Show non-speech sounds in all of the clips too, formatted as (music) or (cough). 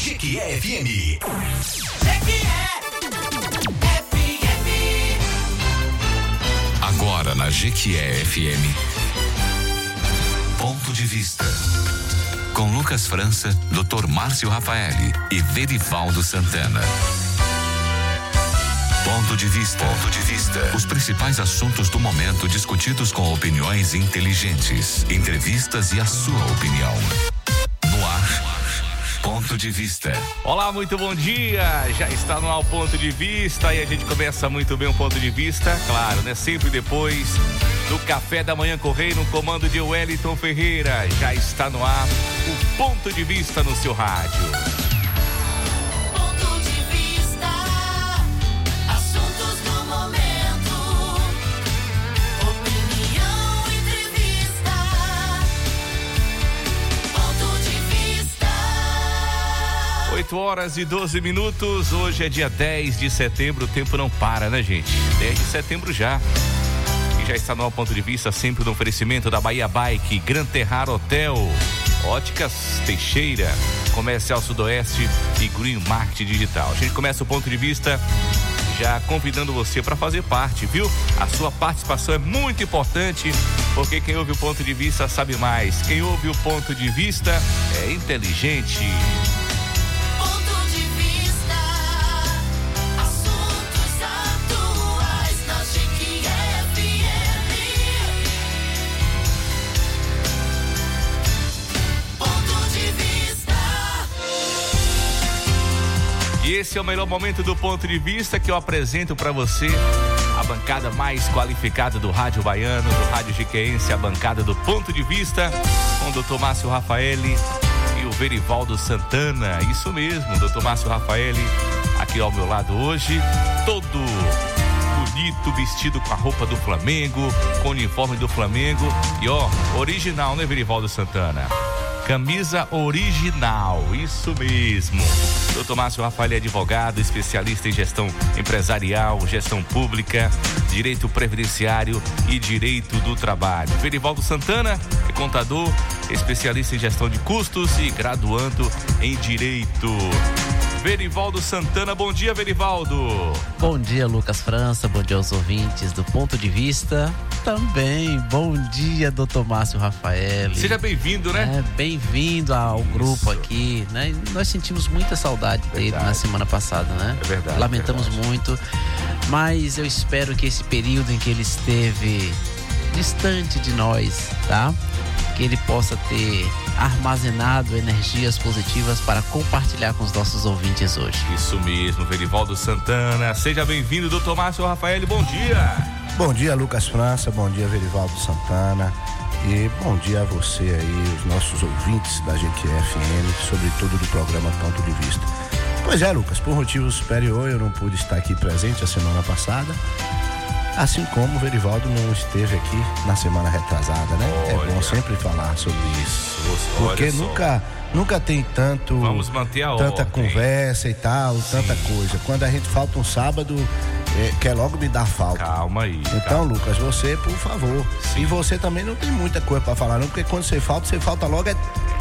Jequié FM. Agora na Jequié FM. Ponto de vista. Com Lucas França, Dr. Márcio Rafaeli e Verivaldo Santana. Ponto de vista. Ponto de vista. Os principais assuntos do momento discutidos com opiniões inteligentes, entrevistas e a sua opinião. Ponto de vista. Olá, muito bom dia. Já está no ar o ponto de vista e a gente começa muito bem o ponto de vista, claro, né? Sempre depois do café da manhã correio no comando de Wellington Ferreira. Já está no ar o ponto de vista no seu rádio. 8 horas e 12 minutos. Hoje é dia 10 de setembro. O tempo não para, né, gente? 10 de setembro já. E já está no ponto de vista, sempre no oferecimento da Bahia Bike, Gran Terrar Hotel, Óticas Teixeira, Comercial Sudoeste e Green Market Digital. A gente começa o ponto de vista já convidando você para fazer parte, viu? A sua participação é muito importante, porque quem ouve o ponto de vista sabe mais. Quem ouve o ponto de vista é inteligente. Esse é o melhor momento do ponto de vista que eu apresento para você a bancada mais qualificada do rádio baiano, do rádio jiqueense, a bancada do ponto de vista, com o doutor Márcio Rafaeli e o Verivaldo Santana. Isso mesmo, doutor Márcio Rafaeli aqui ao meu lado hoje, todo bonito, vestido com a roupa do Flamengo, com o uniforme do Flamengo e ó, original, né, Verivaldo Santana? Camisa original, isso mesmo. Doutor Márcio Rafael é advogado, especialista em gestão empresarial, gestão pública, direito previdenciário e direito do trabalho. Verivaldo Santana é contador, especialista em gestão de custos e graduando em direito. Verivaldo Santana, bom dia, Verivaldo. Bom dia, Lucas França. Bom dia aos ouvintes do Ponto de Vista. Também, bom dia, doutor Márcio Rafael. Seja bem-vindo, né? É, Bem-vindo ao grupo aqui, né? Nós sentimos muita saudade dele Verdade. na semana passada, né? É verdade, Lamentamos verdade. muito, mas eu espero que esse período em que ele esteve distante de nós, tá? Que ele possa ter armazenado energias positivas para compartilhar com os nossos ouvintes hoje. Isso mesmo, Verivaldo Santana. Seja bem-vindo, doutor Márcio Rafael, bom dia. Bom dia, Lucas França. Bom dia, Verivaldo Santana. E bom dia a você aí, os nossos ouvintes da GQFM, sobretudo do programa Ponto de Vista. Pois é, Lucas, por motivo superior eu não pude estar aqui presente a semana passada. Assim como o Verivaldo não esteve aqui na semana retrasada, né? É Olha. bom sempre falar sobre isso. Você- Porque só. nunca, nunca tem tanto. Vamos manter a tanta ordem. conversa e tal, tanta coisa. Quando a gente falta um sábado, é, quer logo me dar falta. Calma aí. Então, calma. Lucas, você, por favor. Sim. E você também não tem muita coisa pra falar, não, porque quando você falta, você falta logo é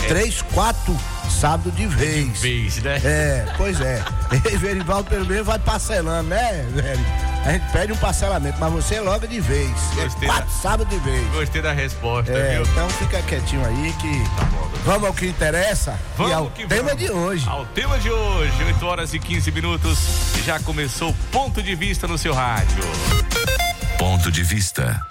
três, quatro sábados de vez. Vez, né? É, pois é. (laughs) E Verivaldo, pelo menos, vai parcelando, né, velho? A gente pede um parcelamento, mas você é logo de vez. É Gostei quatro da- sábados de vez. Gostei da resposta, É, viu? então fica quietinho aí que Tá bom, vamos ao que interessa Vamos e ao que tema vamos. de hoje. Ao tema de hoje, 8 horas e 15 minutos. Já começou o ponto de vista no seu rádio. Ponto de vista.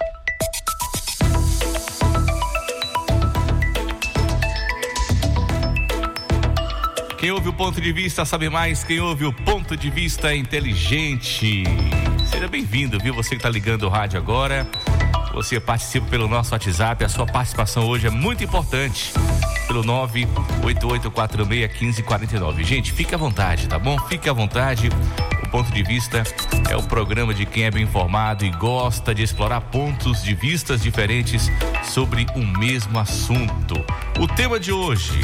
Quem ouve o ponto de vista sabe mais. Quem ouve o ponto de vista é inteligente. Seja bem-vindo, viu? Você que está ligando o rádio agora. Você participa pelo nosso WhatsApp. A sua participação hoje é muito importante. Pelo 988461549. Gente, fique à vontade, tá bom? Fique à vontade. O ponto de vista é o programa de quem é bem informado e gosta de explorar pontos de vistas diferentes sobre o mesmo assunto. O tema de hoje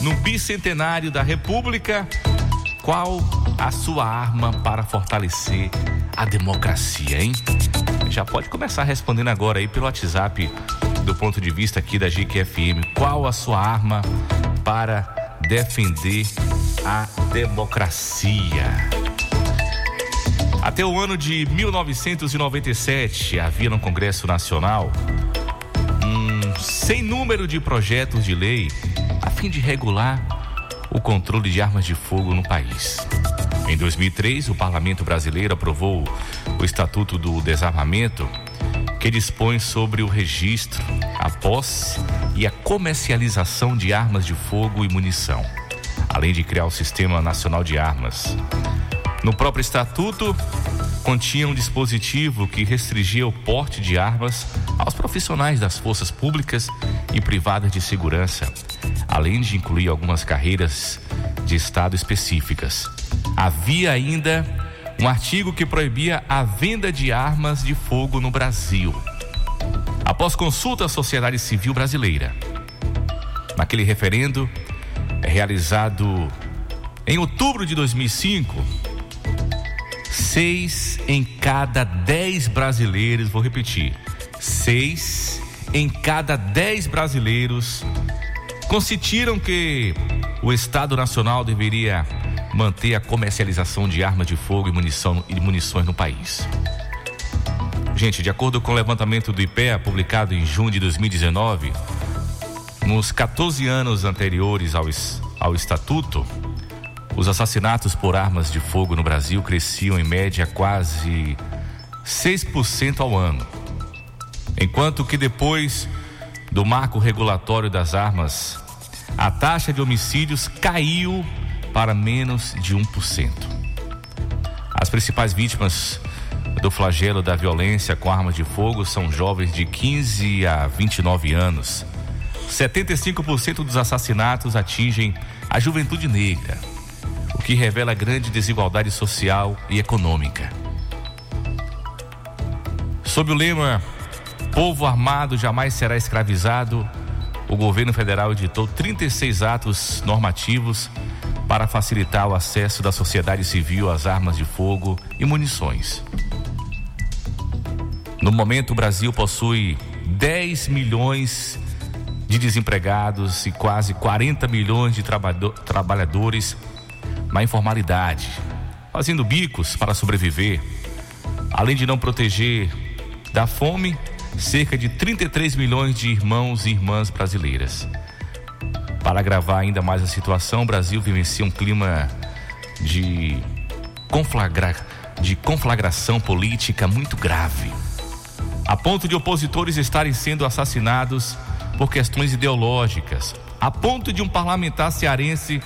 no bicentenário da República, qual a sua arma para fortalecer a democracia, hein? Já pode começar respondendo agora aí pelo WhatsApp do ponto de vista aqui da GQFM. Qual a sua arma para defender a democracia. Até o ano de 1997, havia no Congresso Nacional um sem número de projetos de lei a fim de regular o controle de armas de fogo no país. Em 2003, o Parlamento Brasileiro aprovou o Estatuto do Desarmamento, que dispõe sobre o registro, a posse e a comercialização de armas de fogo e munição, além de criar o Sistema Nacional de Armas. No próprio estatuto, continha um dispositivo que restringia o porte de armas aos profissionais das forças públicas e privadas de segurança, além de incluir algumas carreiras de Estado específicas. Havia ainda um artigo que proibia a venda de armas de fogo no Brasil. Após consulta à sociedade civil brasileira, naquele referendo realizado em outubro de 2005, seis em cada dez brasileiros, vou repetir, seis em cada dez brasileiros consentiram que o Estado Nacional deveria manter a comercialização de armas de fogo e, munição, e munições no país. Gente, de acordo com o levantamento do IPEA, publicado em junho de 2019, nos 14 anos anteriores ao, ao Estatuto, os assassinatos por armas de fogo no Brasil cresciam em média quase 6% ao ano. Enquanto que depois do marco regulatório das armas, a taxa de homicídios caiu para menos de 1%. As principais vítimas do flagelo da violência com armas de fogo são jovens de 15 a 29 anos. 75% dos assassinatos atingem a juventude negra, que revela grande desigualdade social e econômica. Sob o lema Povo armado jamais será escravizado, o governo federal editou 36 atos normativos para facilitar o acesso da sociedade civil às armas de fogo e munições. No momento, o Brasil possui 10 milhões de desempregados e quase 40 milhões de trabalhadores na informalidade, fazendo bicos para sobreviver. Além de não proteger da fome, cerca de 33 milhões de irmãos e irmãs brasileiras. Para agravar ainda mais a situação, o Brasil vivencia um clima de, conflagra, de conflagração política muito grave, a ponto de opositores estarem sendo assassinados por questões ideológicas, a ponto de um parlamentar cearense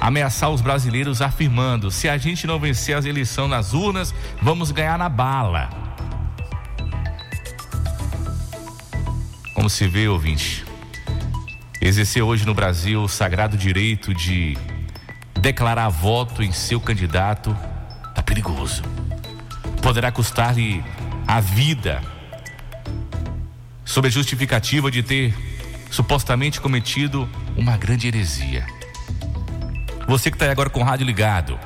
ameaçar os brasileiros afirmando: se a gente não vencer as eleições nas urnas, vamos ganhar na bala. Como se vê, ouvinte, exercer hoje no Brasil o sagrado direito de declarar voto em seu candidato tá perigoso. Poderá custar-lhe a vida sob a justificativa de ter supostamente cometido uma grande heresia. Você que está agora com o rádio ligado,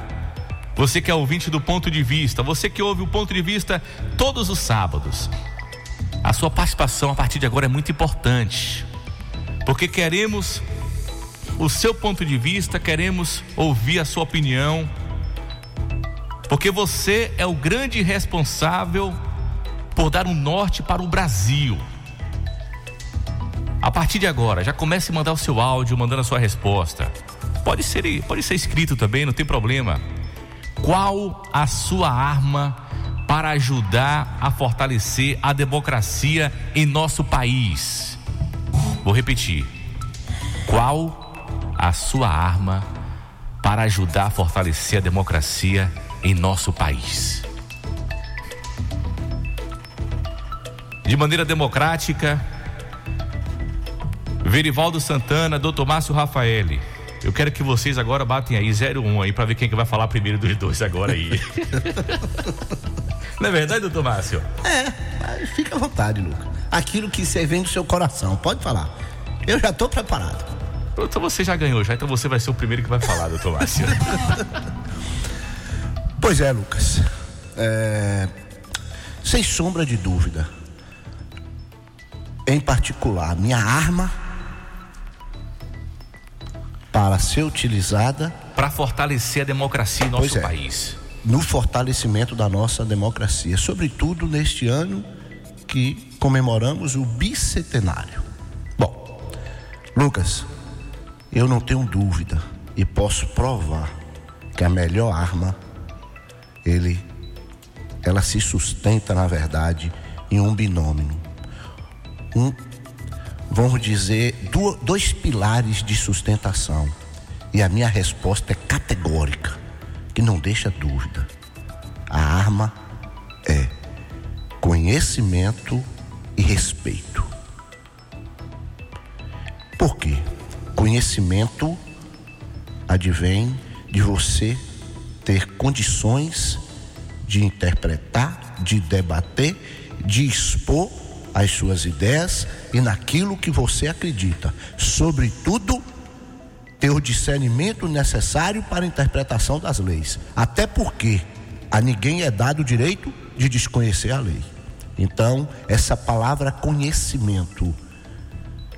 você que é ouvinte do ponto de vista, você que ouve o ponto de vista todos os sábados, a sua participação a partir de agora é muito importante porque queremos o seu ponto de vista, queremos ouvir a sua opinião, porque você é o grande responsável por dar um norte para o Brasil. A partir de agora, já comece a mandar o seu áudio, mandando a sua resposta. Pode ser, pode ser escrito também, não tem problema. Qual a sua arma para ajudar a fortalecer a democracia em nosso país? Vou repetir. Qual a sua arma para ajudar a fortalecer a democracia em nosso país? De maneira democrática, Verivaldo Santana, Dr. Márcio Rafaeli. Eu quero que vocês agora batem aí 01 aí para ver quem que vai falar primeiro dos dois agora aí. (laughs) Não é verdade, doutor Márcio? É, fica à vontade, Lucas aquilo que você vem do seu coração. Pode falar. Eu já estou preparado. Então você já ganhou, já então você vai ser o primeiro que vai falar, doutor Márcio. (laughs) pois é, Lucas. É... Sem sombra de dúvida. Em particular, minha arma para ser utilizada Para fortalecer a democracia em nosso é. país. no fortalecimento da nossa democracia, sobretudo neste ano que comemoramos o bicentenário. Bom, Lucas, eu não tenho dúvida e posso provar que a melhor arma ele ela se sustenta na verdade em um binômio. Um vamos dizer dois pilares de sustentação. E a minha resposta é categórica, que não deixa dúvida. A arma é conhecimento e respeito. Por quê? Conhecimento advém de você ter condições de interpretar, de debater, de expor as suas ideias e naquilo que você acredita. Sobretudo, ter o discernimento necessário para a interpretação das leis. Até porque a ninguém é dado o direito de desconhecer a lei. Então, essa palavra conhecimento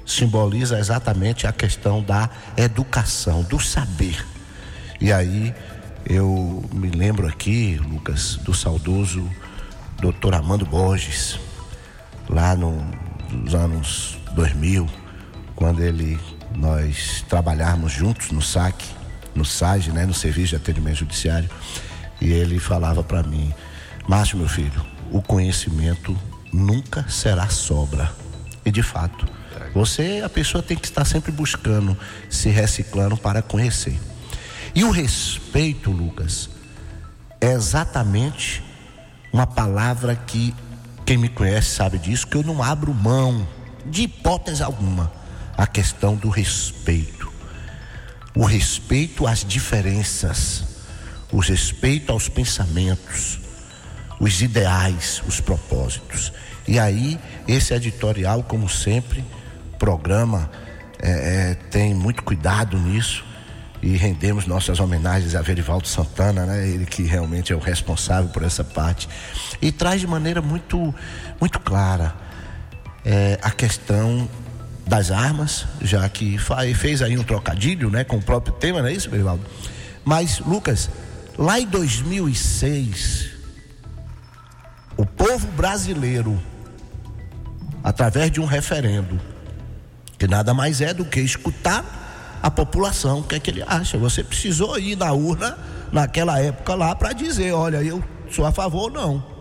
simboliza exatamente a questão da educação, do saber. E aí eu me lembro aqui, Lucas, do saudoso doutor Amando Borges, lá no- nos anos 2000, quando ele nós trabalhávamos juntos no SAC, no SAG, né, no Serviço de Atendimento Judiciário, e ele falava para mim: "Márcio, meu filho, o conhecimento nunca será sobra". E de fato, você, a pessoa tem que estar sempre buscando, se reciclando para conhecer. E o respeito, Lucas, é exatamente uma palavra que quem me conhece sabe disso, que eu não abro mão de hipótese alguma a questão do respeito. O respeito às diferenças, o respeito aos pensamentos, os ideais, os propósitos. E aí, esse editorial, como sempre, programa é, é, tem muito cuidado nisso e rendemos nossas homenagens a Verivaldo Santana, né? Ele que realmente é o responsável por essa parte e traz de maneira muito, muito clara é, a questão das armas, já que fez aí um trocadilho, né, com o próprio tema, não é isso, Verivaldo? Mas Lucas, lá em 2006, o povo brasileiro, através de um referendo, que nada mais é do que escutar a população, o que é que ele acha. Você precisou ir na urna naquela época lá para dizer, olha, eu sou a favor ou não.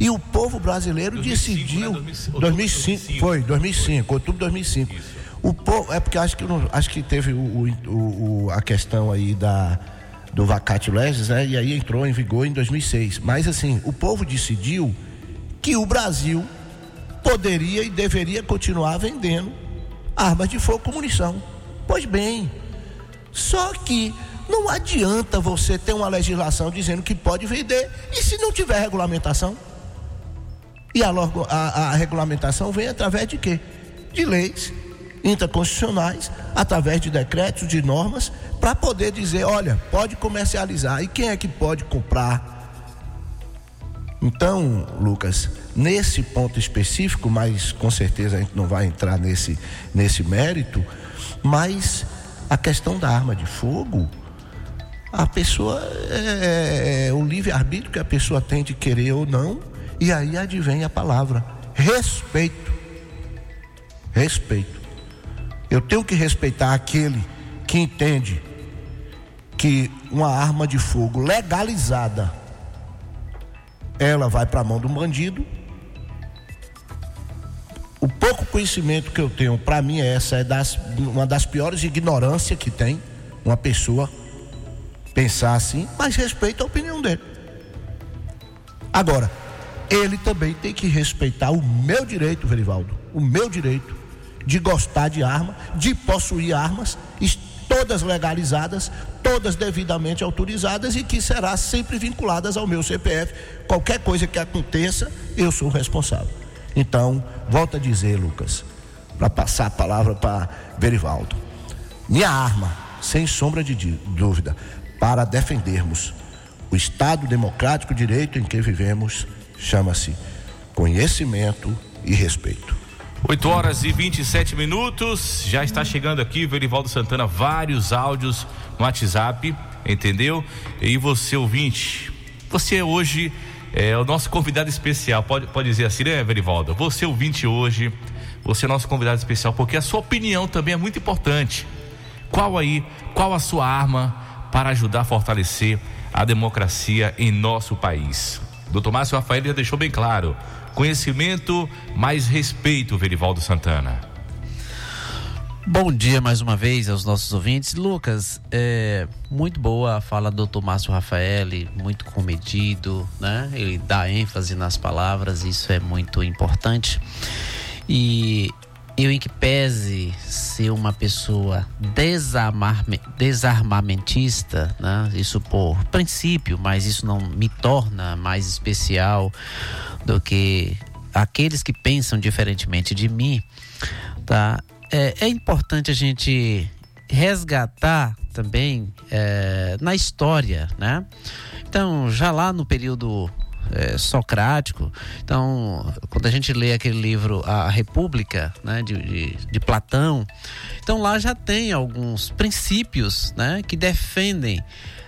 E o povo brasileiro 2005, decidiu, né? 2005, 2005, foi 2005, outubro de 2005. O povo, é porque acho que não- acho que teve o, o- o- a questão aí da do vacate legis, né? E aí entrou em vigor em 2006. Mas assim, o povo decidiu que o Brasil poderia e deveria continuar vendendo armas de fogo com munição. Pois bem, só que não adianta você ter uma legislação dizendo que pode vender e se não tiver regulamentação. E a, a- a regulamentação vem através de quê? De leis interconstitucionais, através de decretos, de normas, para poder dizer, olha, pode comercializar. E quem é que pode comprar? Então, Lucas, nesse ponto específico, mas com certeza a gente não vai entrar nesse, nesse mérito, mas a questão da arma de fogo, a pessoa é, é o livre-arbítrio que a pessoa tem de querer ou não, e aí advém a palavra respeito. Respeito. Eu tenho que respeitar aquele que entende que uma arma de fogo legalizada ela vai para a mão do bandido. O pouco conhecimento que eu tenho, para mim, essa é das, uma das piores ignorâncias que tem uma pessoa pensar assim, mas respeita a opinião dele. Agora, ele também tem que respeitar o meu direito, Verivaldo, o meu direito de gostar de arma, de possuir armas, todas legalizadas, todas devidamente autorizadas e que será sempre vinculadas ao meu CPF. Qualquer coisa que aconteça, eu sou responsável. Então, volto a dizer, Lucas, para passar a palavra para Verivaldo. Minha arma, sem sombra de dúvida, para defendermos o Estado democrático direito em que vivemos, chama-se conhecimento e respeito. 8 horas e 27 minutos. Já está chegando aqui, Verivaldo Santana, vários áudios no WhatsApp, entendeu? E você, ouvinte, você hoje é o nosso convidado especial. Pode, pode dizer assim, né, Verivaldo? Você, ouvinte, hoje, você é nosso convidado especial, porque a sua opinião também é muito importante. Qual aí, qual a sua arma para ajudar a fortalecer a democracia em nosso país? Doutor Márcio Rafael já deixou bem claro. Conhecimento mais respeito, Verivaldo Santana. Bom dia mais uma vez aos nossos ouvintes. Lucas, é muito boa a fala do Dr. Márcio Rafael, muito comedido, né? Ele dá ênfase nas palavras, isso é muito importante. E eu, em que pese ser uma pessoa desarmame- desarmamentista, né? isso por princípio, mas isso não me torna mais especial do que aqueles que pensam diferentemente de mim, tá? É, é importante a gente resgatar também é, na história, né? Então, já lá no período é, socrático, então, quando a gente lê aquele livro A República, né, de, de, de Platão, então lá já tem alguns princípios, né, que defendem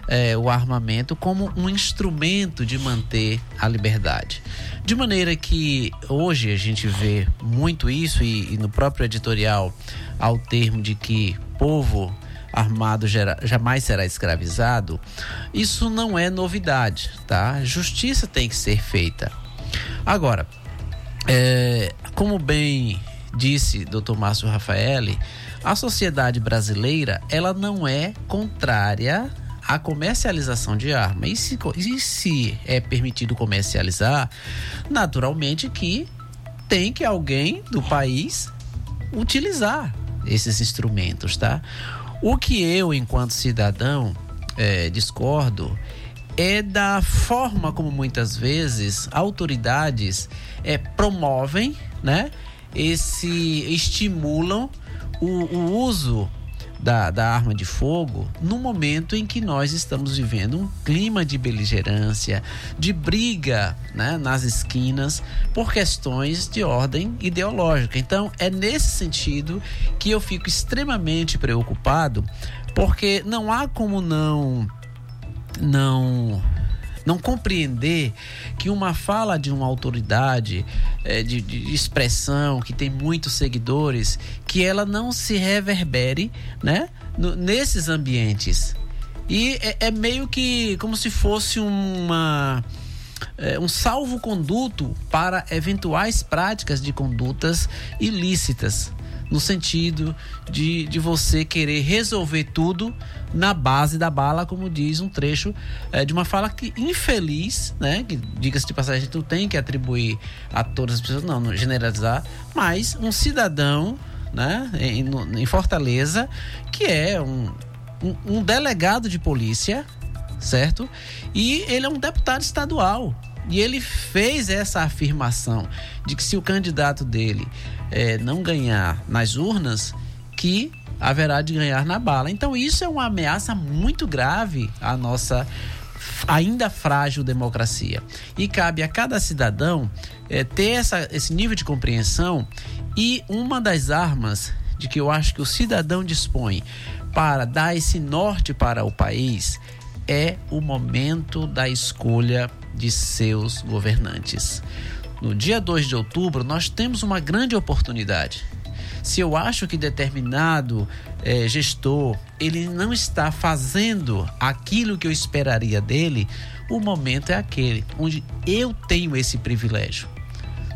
é, o armamento como um instrumento de manter a liberdade. De maneira que hoje a gente vê muito isso, e, e no próprio editorial, ao termo de que povo armado gera- jamais será escravizado, isso não é novidade, tá? Justiça tem que ser feita. Agora, é, como bem disse Dr. Márcio Rafaeli, a sociedade brasileira ela não é contrária à comercialização de arma. E se, e se é permitido comercializar, naturalmente que tem que alguém do país utilizar esses instrumentos, tá? O que eu, enquanto cidadão, eh, discordo é da forma como muitas vezes autoridades eh, promovem, né? Esse estimulam o, o uso da, da arma de fogo no momento em que nós estamos vivendo um clima de beligerância, de briga né, nas esquinas por questões de ordem ideológica. Então, é nesse sentido que eu fico extremamente preocupado, porque não há como não não não compreender que uma fala de uma autoridade eh, de, de expressão que tem muitos seguidores que ela não se reverbere né no- nesses ambientes. E é, é meio que como se fosse uma é, um salvo-conduto para eventuais práticas de condutas ilícitas, no sentido de, de você querer resolver tudo na base da bala, como diz um trecho é, de uma fala que infeliz, né? Que diga-se de passagem, não tem que atribuir a todas as pessoas, não, não generalizar, mas um cidadão, né? Em, em Fortaleza, que é um, um, um delegado de polícia, certo? E ele é um deputado estadual. E ele fez essa afirmação de que se o candidato dele eh, não ganhar nas urnas, que haverá de ganhar na bala. Então isso é uma ameaça muito grave à nossa ainda frágil democracia. E cabe a cada cidadão eh, ter essa, esse nível de compreensão e uma das armas de que eu acho que o cidadão dispõe para dar esse norte para o país é o momento da escolha de seus governantes. No dia 2 de outubro, nós temos uma grande oportunidade. Se eu acho que determinado eh, gestor ele não está fazendo aquilo que eu esperaria dele, o momento é aquele onde eu tenho esse privilégio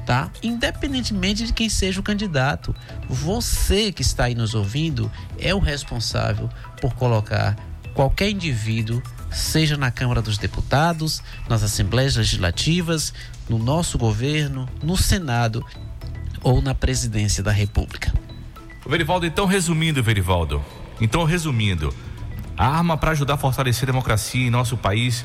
tá? Independentemente de quem seja o candidato, você que está aí nos ouvindo é o responsável por colocar qualquer indivíduo, seja na Câmara dos Deputados, nas Assembleias Legislativas, no nosso governo, no Senado ou na Presidência da República. Verivaldo, então resumindo, Verivaldo. Então resumindo, a arma para ajudar a fortalecer a democracia em nosso país,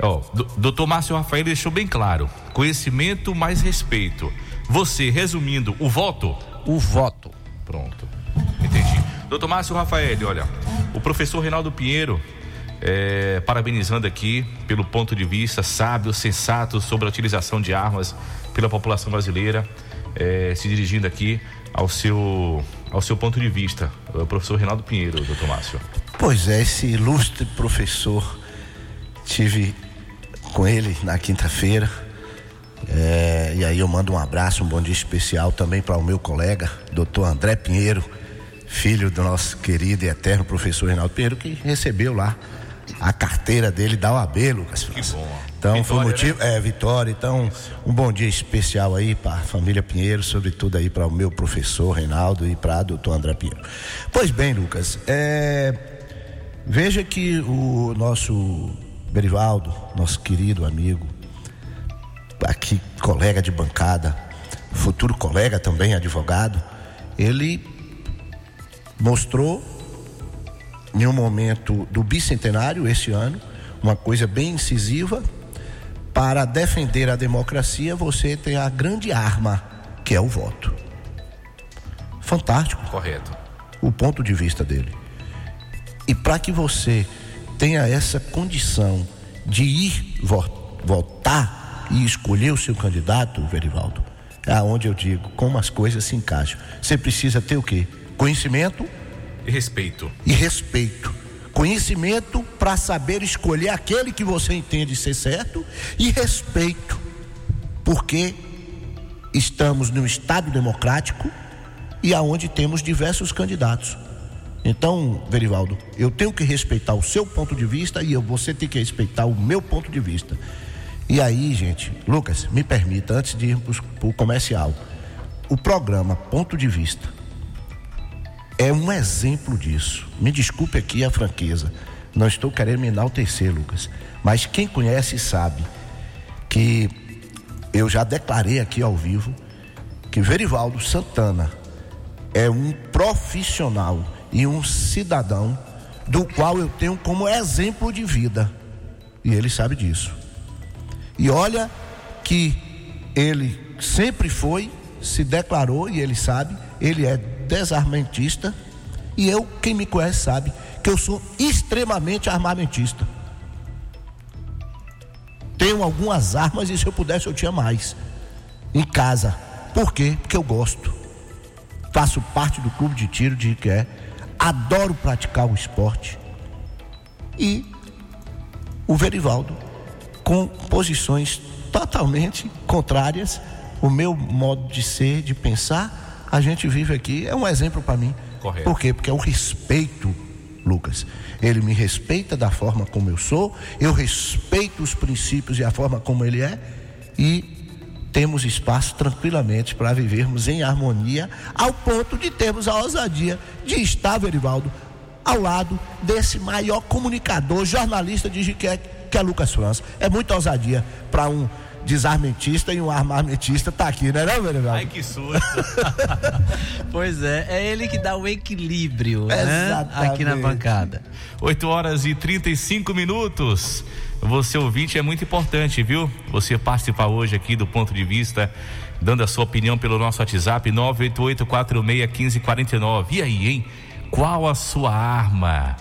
ó, do- doutor Márcio Rafael deixou bem claro: conhecimento mais respeito. Você, resumindo, o voto? O voto. Pronto. Entendi. Doutor Márcio Rafael, olha, o professor Reinaldo Pinheiro, é, parabenizando aqui pelo ponto de vista sábio, sensato sobre a utilização de armas pela população brasileira. eh, se dirigindo aqui ao seu, ao seu ponto de vista. O professor Reinaldo Pinheiro, doutor Márcio. Pois é, esse ilustre professor, tive com ele na quinta-feira. É, e aí eu mando um abraço, um bom dia especial também para o meu colega, doutor André Pinheiro, filho do nosso querido e eterno professor Reinaldo Pinheiro, que recebeu lá a carteira dele da OAB, Lucas França. bom. Então foi Vitória, motivo, é, Vitória. Então, um bom dia especial aí para a família Pinheiro, sobretudo aí para o meu professor Reinaldo e para o doutor André Pinheiro. Pois bem, Lucas, é, veja que o nosso Berivaldo, nosso querido amigo, aqui colega de bancada, futuro colega também, advogado, ele mostrou em um momento do bicentenário esse ano, uma coisa bem incisiva, para defender a democracia, você tem a grande arma, que é o voto. Fantástico Correto. o ponto de vista dele. E para que você tenha essa condição de ir vo- votar e escolher o seu candidato, Verivaldo, é aonde eu digo como as coisas se encaixam. Você precisa ter o quê? Conhecimento E respeito. e respeito. Conhecimento para saber escolher aquele que você entende ser certo e respeito, porque estamos num Estado democrático e aonde temos diversos candidatos. Então, Verivaldo, eu tenho que respeitar o seu ponto de vista e você tem que respeitar o meu ponto de vista. E aí, gente, Lucas, me permita, antes de irmos para o comercial, o programa Ponto de Vista é um exemplo disso. Me desculpe aqui a franqueza. Não estou querendo me enaltecer, Lucas. Mas quem conhece sabe que eu já declarei aqui ao vivo que Verivaldo Santana é um profissional e um cidadão do qual eu tenho como exemplo de vida. E ele sabe disso. E olha que ele sempre foi, se declarou e ele sabe, ele é desarmamentista. E eu, quem me conhece, sabe que eu sou extremamente armamentista. Tenho algumas armas e se eu pudesse eu tinha mais. Em casa. Por quê? Porque eu gosto. Faço parte do clube de tiro de Iqué. Adoro praticar o esporte. E o Verivaldo com posições totalmente contrárias. O meu modo de ser, de pensar, a gente vive aqui, é um exemplo para mim. Correto. Por quê? Porque é o respeito, Lucas. Ele me respeita da forma como eu sou, eu respeito os princípios e a forma como ele é, e temos espaço tranquilamente para vivermos em harmonia, ao ponto de termos a ousadia de estar, Verivaldo, ao lado desse maior comunicador, jornalista de Jiqué, que é Lucas França. É muita ousadia para um desarmentista e um armamentista tá aqui, né, não, Verivaldo? Ai, que susto. (laughs) Pois é, é ele que dá o equilíbrio né? Aqui na bancada. 8 horas e 35 minutos. Você ouvinte é muito importante, viu? Você participar hoje aqui do ponto de vista, dando a sua opinião pelo nosso WhatsApp 988461549. E aí, hein? Qual a sua arma?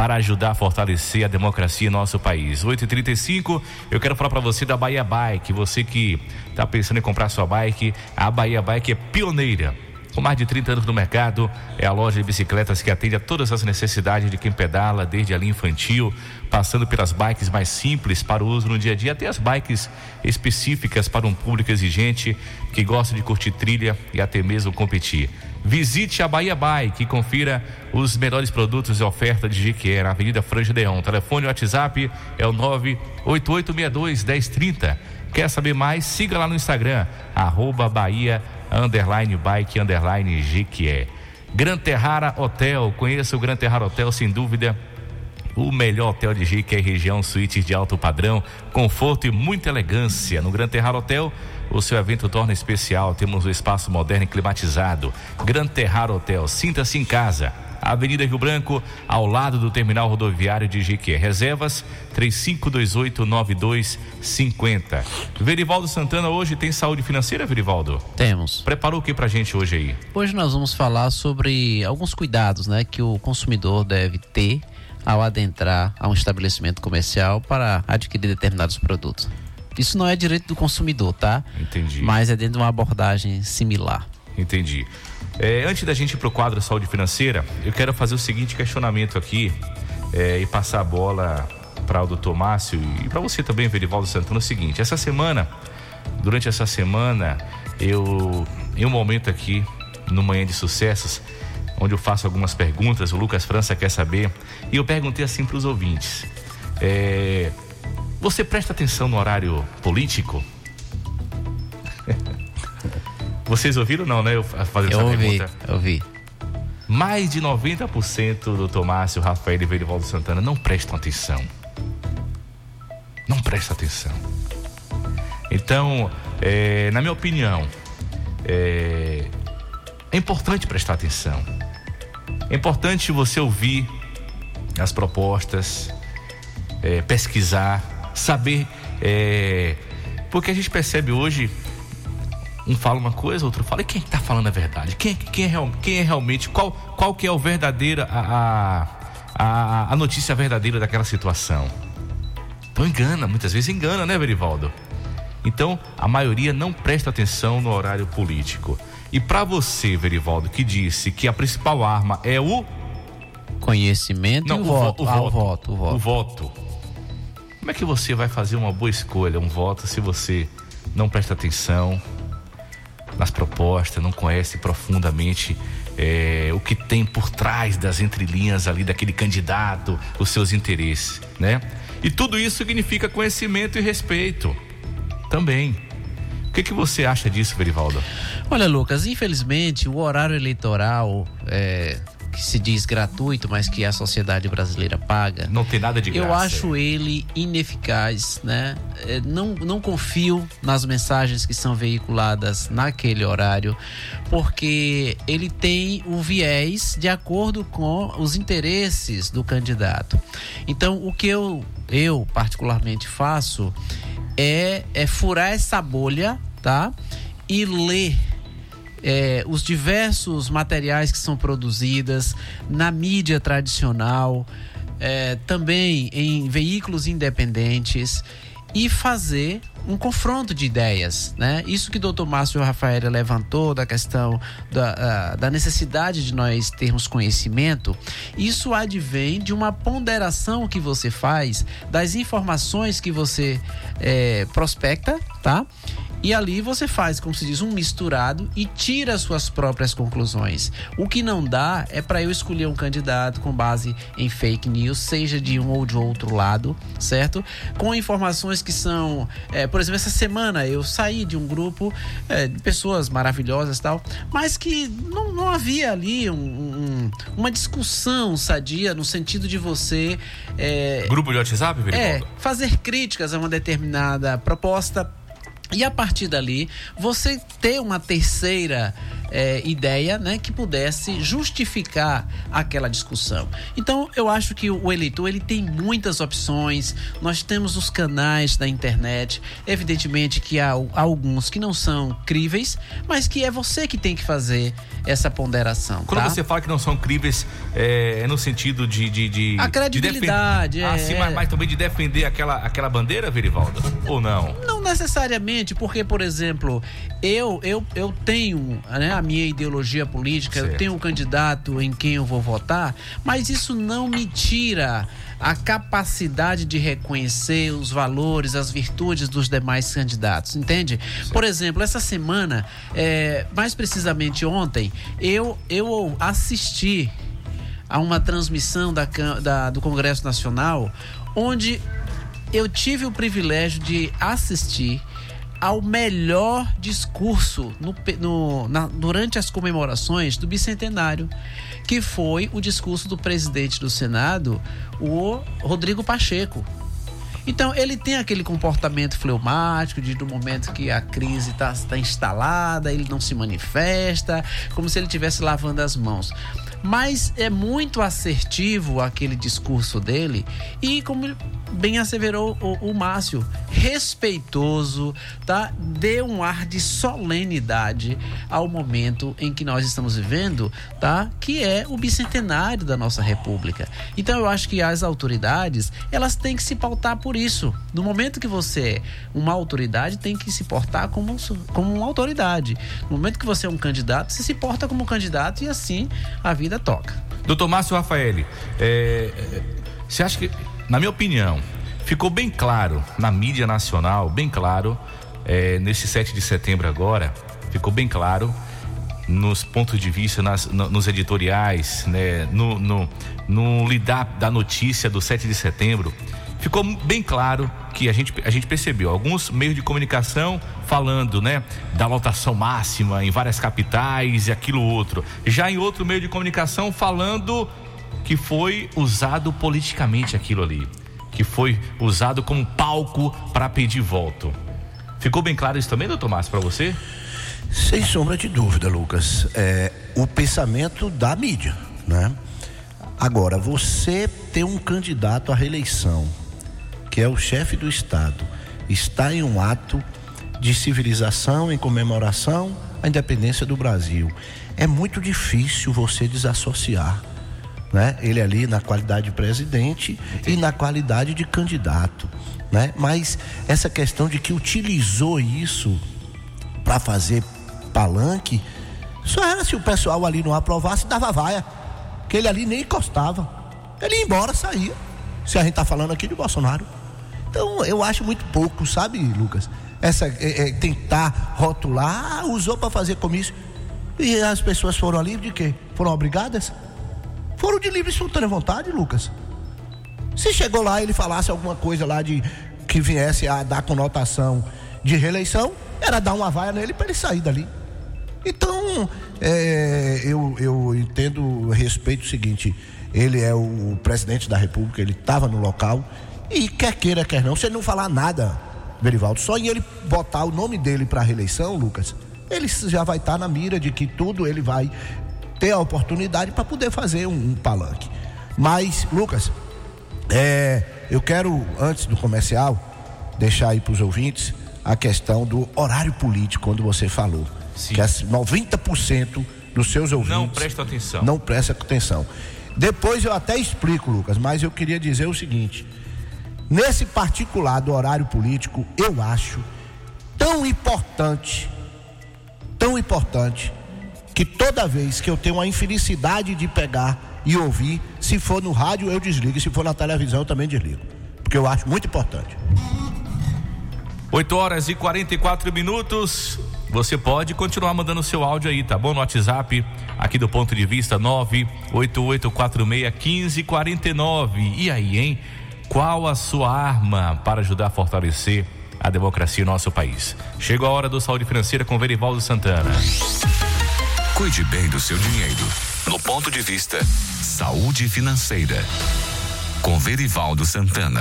Para ajudar a fortalecer a democracia em nosso país. 8h35, eu quero falar para você da Bahia Bike. Você que está pensando em comprar sua bike, a Bahia Bike é pioneira. Com mais de 30 anos no mercado, é a loja de bicicletas que atende a todas as necessidades de quem pedala, desde a linha infantil, passando pelas bikes mais simples para o uso no dia a dia, até as bikes específicas para um público exigente que gosta de curtir trilha e até mesmo competir. Visite a Bahia Bike e confira os melhores produtos e oferta de Jequié na Avenida Franja Leão. Telefone e WhatsApp é o 98862 1030. Quer saber mais? Siga lá no Instagram, arroba Bahia underline bike underline Jequié. Gran Terrara Hotel, conheça o Gran Terrara Hotel sem dúvida. O melhor hotel de Jica região, suítes de alto padrão, conforto e muita elegância. No Gran Terrar Hotel, o seu evento torna especial. Temos um espaço moderno e climatizado. Gran Terrar Hotel, sinta-se em casa. Avenida Rio Branco, ao lado do terminal rodoviário de Jiqué. Reservas 35289250. Verivaldo Santana hoje tem saúde financeira, Verivaldo? Temos. Preparou o que pra gente hoje aí? Hoje nós vamos falar sobre alguns cuidados né, que o consumidor deve ter ao adentrar a um estabelecimento comercial para adquirir determinados produtos. Isso não é direito do consumidor, tá? Entendi. Mas é dentro de uma abordagem similar. Entendi. É, antes da gente ir pro quadro Saúde Financeira, eu quero fazer o seguinte questionamento aqui é, e passar a bola para o doutor Márcio e para você também, Verivaldo Santana, o seguinte, essa semana, durante essa semana, eu, em um momento aqui, no Manhã de Sucessos, onde eu faço algumas perguntas, o Lucas França quer saber, e eu perguntei assim para os ouvintes, é, você presta atenção no horário político? (laughs) Vocês ouviram não, né? Eu fazendo Eu essa ouvi, pergunta. eu ouvi. Mais de 90% do Tomácio, Rafael e Verivaldo Santana não prestam atenção. Não prestam atenção. Então, é, na minha opinião, é, é importante prestar atenção. É importante você ouvir as propostas, é, pesquisar, saber. é, porque a gente percebe hoje um fala uma coisa, outro fala. E quem está falando a verdade? Quem, quem, é, real- quem é realmente? Qual, qual que é o verdadeira a, a, a, notícia verdadeira daquela situação? Então engana, muitas vezes engana, né, Verivaldo? Então a maioria não presta atenção no horário político. E para você, Verivaldo, que disse que a principal arma é o Conhecimento e o, voto. Ah, o voto, o voto. o voto. Como é que você vai fazer uma boa escolha, um voto, se você não presta atenção nas propostas, não conhece profundamente eh, o que tem por trás das entrelinhas ali daquele candidato, os seus interesses, né? E tudo isso significa conhecimento e respeito também. O que, que você acha disso, Verivaldo? Olha, Lucas, infelizmente o horário eleitoral é, que se diz gratuito, mas que a sociedade brasileira paga. Não tem nada de graça. Eu acho ele ineficaz, né? É, Não, não confio nas mensagens que são veiculadas naquele horário, porque ele tem o viés de acordo com os interesses do candidato. Então, o que eu, eu particularmente faço é, é furar essa bolha, tá? E ler é, os diversos materiais que são produzidas na mídia tradicional, é, também em veículos independentes e fazer um confronto de ideias, né? Isso que o Dr. Márcio Rafael levantou da questão da, da necessidade de nós termos conhecimento, isso advém de uma ponderação que você faz das informações que você é, prospecta, tá? E ali você faz, como se diz, um misturado e tira as suas próprias conclusões. O que não dá é para eu escolher um candidato com base em fake news, seja de um ou de outro lado, certo? Com informações que são, é, por exemplo, essa semana eu saí de um grupo é, de pessoas maravilhosas e tal, mas que não, não havia ali um- um- uma discussão sadia no sentido de você é, Grupo de WhatsApp, é, Verivaldo? fazer críticas a uma determinada proposta e a partir dali você ter uma terceira é, ideia né, que pudesse justificar aquela discussão. Então eu acho que o eleitor ele tem muitas opções. Nós temos os canais da internet. Evidentemente que há, há alguns que não são críveis, mas que é você que tem que fazer essa ponderação. Quando tá? você fala que não são críveis, é, é no sentido de. de, de A de credibilidade, defender- Ah, é, sim, é. mas, mas também de defender aquela, aquela bandeira, Verivaldo? Ou não? Não necessariamente, porque, por exemplo, eu eu, eu tenho né, a minha ideologia política, eu Certo. tenho um candidato em quem eu vou votar, mas isso não me tira a capacidade de reconhecer os valores, as virtudes dos demais candidatos, entende? Por exemplo, essa semana, é, mais precisamente ontem, eu, eu assisti a uma transmissão da, da- do Congresso Nacional, onde eu tive o privilégio de assistir ao melhor discurso no no- na- durante as comemorações do bicentenário, que foi o discurso do presidente do Senado, o Rodrigo Pacheco. Então, ele tem aquele comportamento fleumático de no momento que a crise está instalada, ele não se manifesta, como se ele estivesse lavando as mãos. Mas é muito assertivo aquele discurso dele e como bem asseverou o, o Márcio, respeitoso, tá? Dê um ar de solenidade ao momento em que nós estamos vivendo, tá? Que é o bicentenário da nossa República. Então eu acho que as autoridades, elas têm que se pautar por isso. No momento que você é uma autoridade, tem que se portar como, como uma autoridade. No momento que você é um candidato, você se porta como candidato e assim a vida toca. Doutor Márcio Rafaeli, é, é, você acha que, na minha opinião, ficou bem claro na mídia nacional, bem claro, é, nesse 7 de setembro agora, ficou bem claro nos pontos de vista, nas, no- nos editoriais, né, no, no, no lidar da notícia do 7 de setembro, ficou bem claro que a gente, a gente percebeu alguns meios de comunicação falando, né, da lotação máxima em várias capitais e aquilo outro. Já em outro meio de comunicação falando que foi usado politicamente aquilo ali, que foi usado como palco para pedir voto. Ficou bem claro isso também, doutor Márcio, para você? Sem sombra de dúvida, Lucas. É o pensamento da mídia, né? Agora, você ter um candidato à reeleição, que é o chefe do Estado, está em um ato de civilização em comemoração à independência do Brasil. É muito difícil você desassociar né? Ele ali na qualidade de presidente e na qualidade de candidato, né? Mas essa questão de que utilizou isso para fazer palanque, só era se o pessoal ali não aprovasse, dava vaia. Que ele ali nem encostava. Ele ia embora, saía. Se a gente tá falando aqui de Bolsonaro. Então, eu acho muito pouco, sabe, Lucas? Essa é, é, tentar rotular, ah, usou para fazer comício. E as pessoas foram ali de quê? Foram obrigadas? Foram de livre e espontânea vontade, Lucas. Se chegou lá e ele falasse alguma coisa lá de que viesse a dar conotação de reeleição, era dar uma vaia nele para ele sair dali. Então, é, eu, eu entendo, respeito o seguinte: ele é o presidente da República, ele estava no local, e quer queira, quer não, se ele não falar nada, Verivaldo, só em ele botar o nome dele para reeleição, Lucas, ele já vai estar na mira de que tudo ele vai ter a oportunidade para poder fazer um, um palanque. Mas, Lucas, é, eu quero, antes do comercial, deixar aí para os ouvintes a questão do horário político, quando você falou. Sim. Que as 90% dos seus ouvintes Não presta atenção. não presta atenção. Depois eu até explico, Lucas, mas eu queria dizer o seguinte: nesse particular do horário político, eu acho tão importante, tão importante, que toda vez que eu tenho a infelicidade de pegar e ouvir, se for no rádio eu desligo, se for na televisão eu também desligo. Porque eu acho muito importante. 8 horas e 44 minutos. Você pode continuar mandando seu áudio aí, tá bom? No WhatsApp, aqui do ponto de vista 988461549. E aí, hein? Qual a sua arma para ajudar a fortalecer a democracia em nosso país? Chegou a hora do Saúde Financeira com Verivaldo Santana. Cuide bem do seu dinheiro. No ponto de vista Saúde Financeira. Com Verivaldo Santana.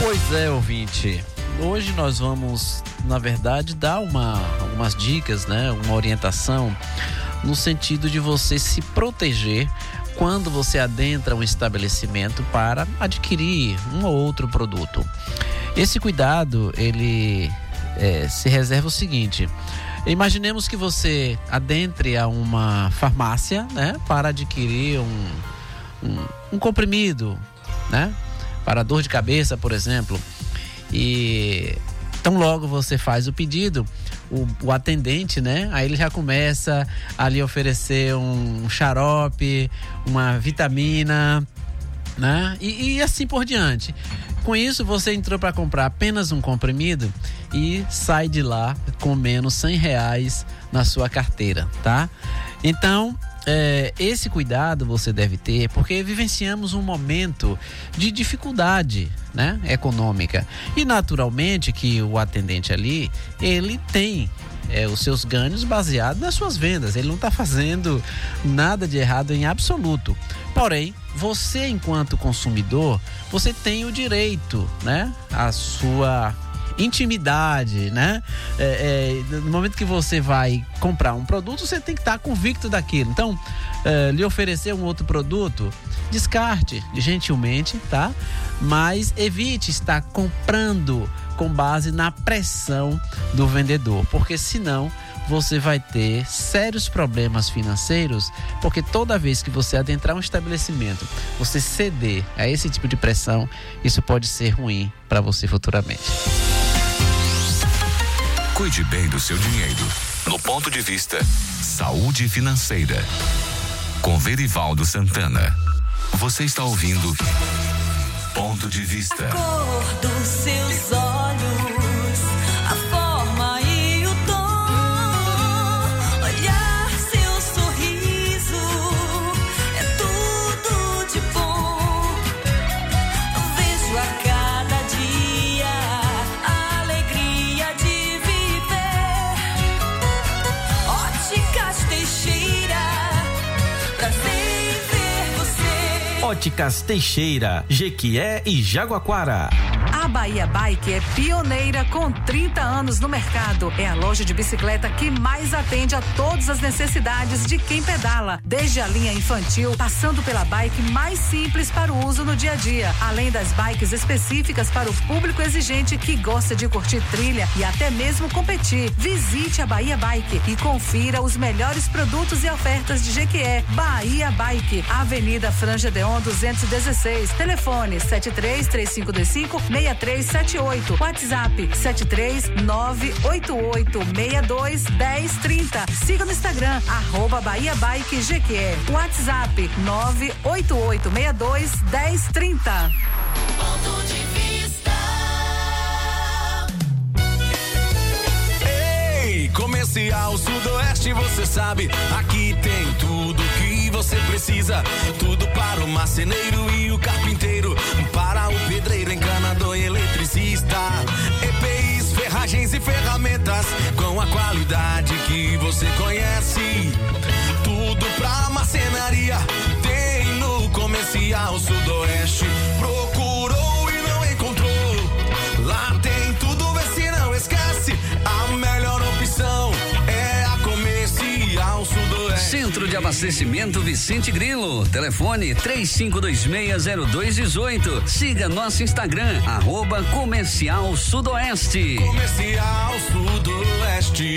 Pois é, ouvinte. Hoje nós vamos, na verdade, dar uma, algumas dicas, né? Uma orientação no sentido de você se proteger quando você adentra um estabelecimento para adquirir um ou outro produto. Esse cuidado, ele eh, se reserva o seguinte. Imaginemos que você adentre a uma farmácia, né? Para adquirir um, um, um comprimido, né? Para dor de cabeça, por exemplo. E tão logo você faz o pedido, o, o atendente, né? Aí ele já começa a lhe oferecer um xarope, uma vitamina, né? E, e assim por diante. Com isso, você entrou para comprar apenas um comprimido e sai de lá com menos 100 reais na sua carteira, tá? Então, é, esse cuidado você deve ter, porque vivenciamos um momento de dificuldade, né, econômica. E naturalmente que o atendente ali, ele tem é, os seus ganhos baseados nas suas vendas. Ele não está fazendo nada de errado em absoluto. Porém, você enquanto consumidor, você tem o direito, né, a sua intimidade, né? É, é, no momento que você vai comprar um produto, você tem que estar convicto daquilo. Então, eh, lhe oferecer um outro produto, descarte gentilmente, tá? Mas evite estar comprando com base na pressão do vendedor, porque senão você vai ter sérios problemas financeiros, porque toda vez que você adentrar um estabelecimento, você ceder a esse tipo de pressão, isso pode ser ruim para você futuramente. Cuide bem do seu dinheiro. No ponto de vista Saúde Financeira. Com Verivaldo Santana. Você está ouvindo Ponto de Vista. cor dos seus olhos, Óticas Teixeira, Jequié e Jaguaquara. A Bahia Bike é pioneira com 30 anos no mercado. É a loja de bicicleta que mais atende a todas as necessidades de quem pedala, desde a linha infantil, passando pela bike mais simples para o uso no dia a dia, além das bikes específicas para o público exigente que gosta de curtir trilha e até mesmo competir. Visite a Bahia Bike e confira os melhores produtos e ofertas de Jequié. Bahia Bike, Avenida Franja Deon 216, telefone 73 3525 6378, WhatsApp 73 988 62 1030. Siga no Instagram, arroba Bahia Bike Jequié. WhatsApp 988 62 1030. Ponto de vista. Ei, Comercial Sudoeste, você sabe, aqui tem tudo que você precisa. Tudo para o marceneiro e o carpinteiro, para o pedreiro, encanador e eletricista. EPIs, ferragens e ferramentas com a qualidade que você conhece. Tudo pra marcenaria tem no Comercial Sudoeste. De Abastecimento Vicente Grilo. Telefone 35260218. Siga nosso Instagram, arroba Comercial Sudoeste. Comercial Sudoeste.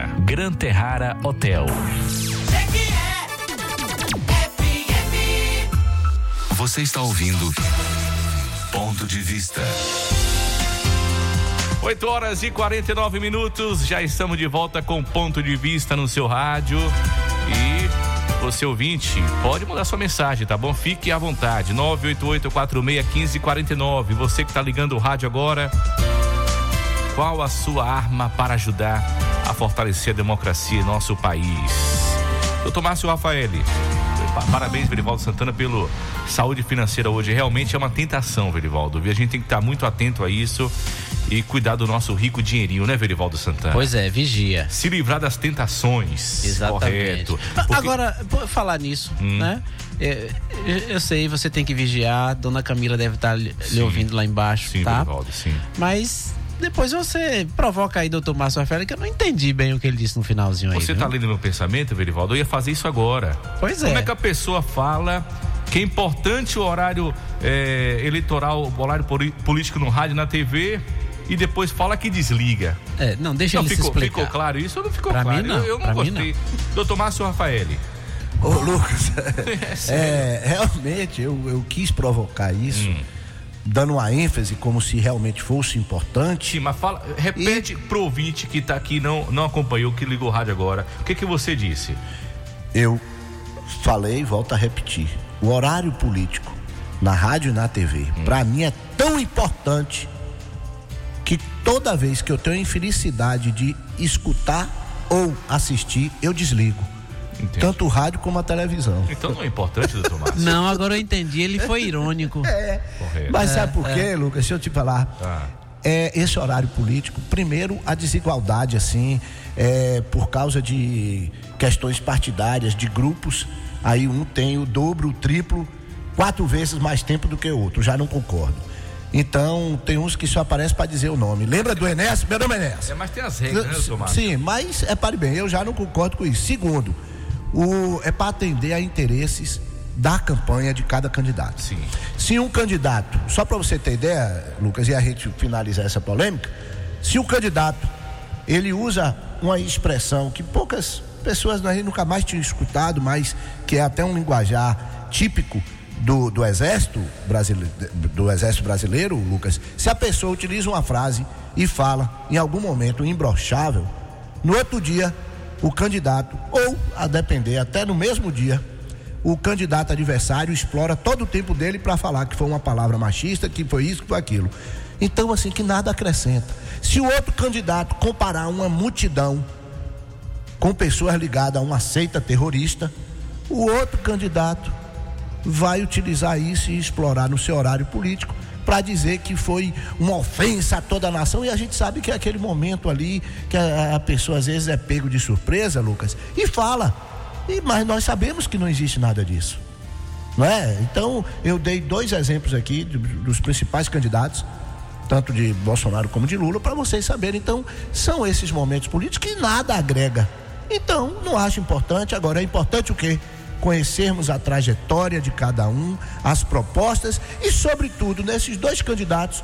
Gran Terrara Hotel. Você está ouvindo Ponto de Vista. 8 horas e 49 minutos, já estamos de volta com ponto de vista no seu rádio. E você ouvinte, pode mandar sua mensagem, tá bom? Fique à vontade. 988-46-1549. Você que está ligando o rádio agora, qual a sua arma para ajudar a fortalecer a democracia em nosso país? Doutor Márcio Rafaeli, pa- parabéns, Verivaldo Santana, pelo saúde financeira hoje. Realmente é uma tentação, Verivaldo. A gente tem que estar muito atento a isso e cuidar do nosso rico dinheirinho, né, Verivaldo Santana? Pois é, vigia. Se livrar das tentações. Exatamente. Correto. Porque- Agora, por falar nisso, Hum. né? É, Eu, eu sei, você tem que vigiar. Dona Camila deve estar lhe Sim. ouvindo lá embaixo, Sim, tá? Verivaldo, sim. Mas depois você provoca aí, doutor Márcio Rafael, que eu não entendi bem o que ele disse no finalzinho aí. Você viu? tá lendo meu pensamento, Verivaldo? Eu ia fazer isso agora. Pois Como é. é que a pessoa fala que é importante o horário é, eleitoral, o horário político no rádio, na TV, e depois fala que desliga? É, não, deixa Não ele ficou, se explicar. ficou claro isso ou não ficou Pra claro? mim, não. Eu, eu não Pra mim, gostei. Doutor Márcio Rafaeli. Ô, Lucas, (laughs) (laughs) é, realmente eu, eu quis provocar isso, Hum. Dando uma ênfase como se realmente fosse importante. Sim, mas fala, repete pro ouvinte que tá aqui, não, não acompanhou, que ligou o rádio agora. O que que você disse? Eu falei e volto a repetir. O horário político na rádio e na TV, Hum. pra mim é tão importante que toda vez que eu tenho a infelicidade de escutar ou assistir, eu desligo. Tanto o rádio como a televisão. Então não é importante, doutor Márcio? (laughs) Não, agora eu entendi, ele foi irônico. (laughs) É. Correto. Mas É, sabe por quê, é. Lucas? Deixa eu te falar. Ah. É esse horário político, primeiro a desigualdade, assim, é, por causa de questões partidárias, de grupos. Aí um tem o dobro, o triplo, quatro vezes mais tempo do que o outro. Já não concordo. Então, tem uns que só aparecem para dizer o nome. Lembra do Enéas? Meu nome é Enéas. É, mas tem as regras, né, doutor Márcio? Sim, mas é para bem, eu já não concordo com isso. Segundo, o, é para atender a interesses da campanha de cada candidato. Sim. Se um candidato, só para você ter ideia, Lucas, e a gente finalizar essa polêmica, se o candidato ele usa uma expressão que poucas pessoas nunca mais tinham escutado, mas que é até um linguajar típico do, do exército brasileiro, do exército brasileiro, Lucas. Se a pessoa utiliza uma frase e fala em algum momento imbrochável, no outro dia o candidato ou a depender até no mesmo dia o candidato adversário explora todo o tempo dele para falar que foi uma palavra machista, que foi isso, que foi aquilo. Então, assim, que nada acrescenta. Se o outro candidato comparar uma multidão com pessoas ligadas a uma seita terrorista, o outro candidato vai utilizar isso e explorar no seu horário político para dizer que foi uma ofensa a toda a nação e a gente sabe que é aquele momento ali que a, a pessoa às vezes é pego de surpresa, Lucas, e fala. E, mas nós sabemos que não existe nada disso. Não é? Então, eu dei dois exemplos aqui do- dos principais candidatos, tanto de Bolsonaro como de Lula, para vocês saberem. Então, são esses momentos políticos que nada agrega. Então, não acho importante. Agora, é importante o quê? Conhecermos a trajetória de cada um, as propostas e, sobretudo, nesses dois candidatos,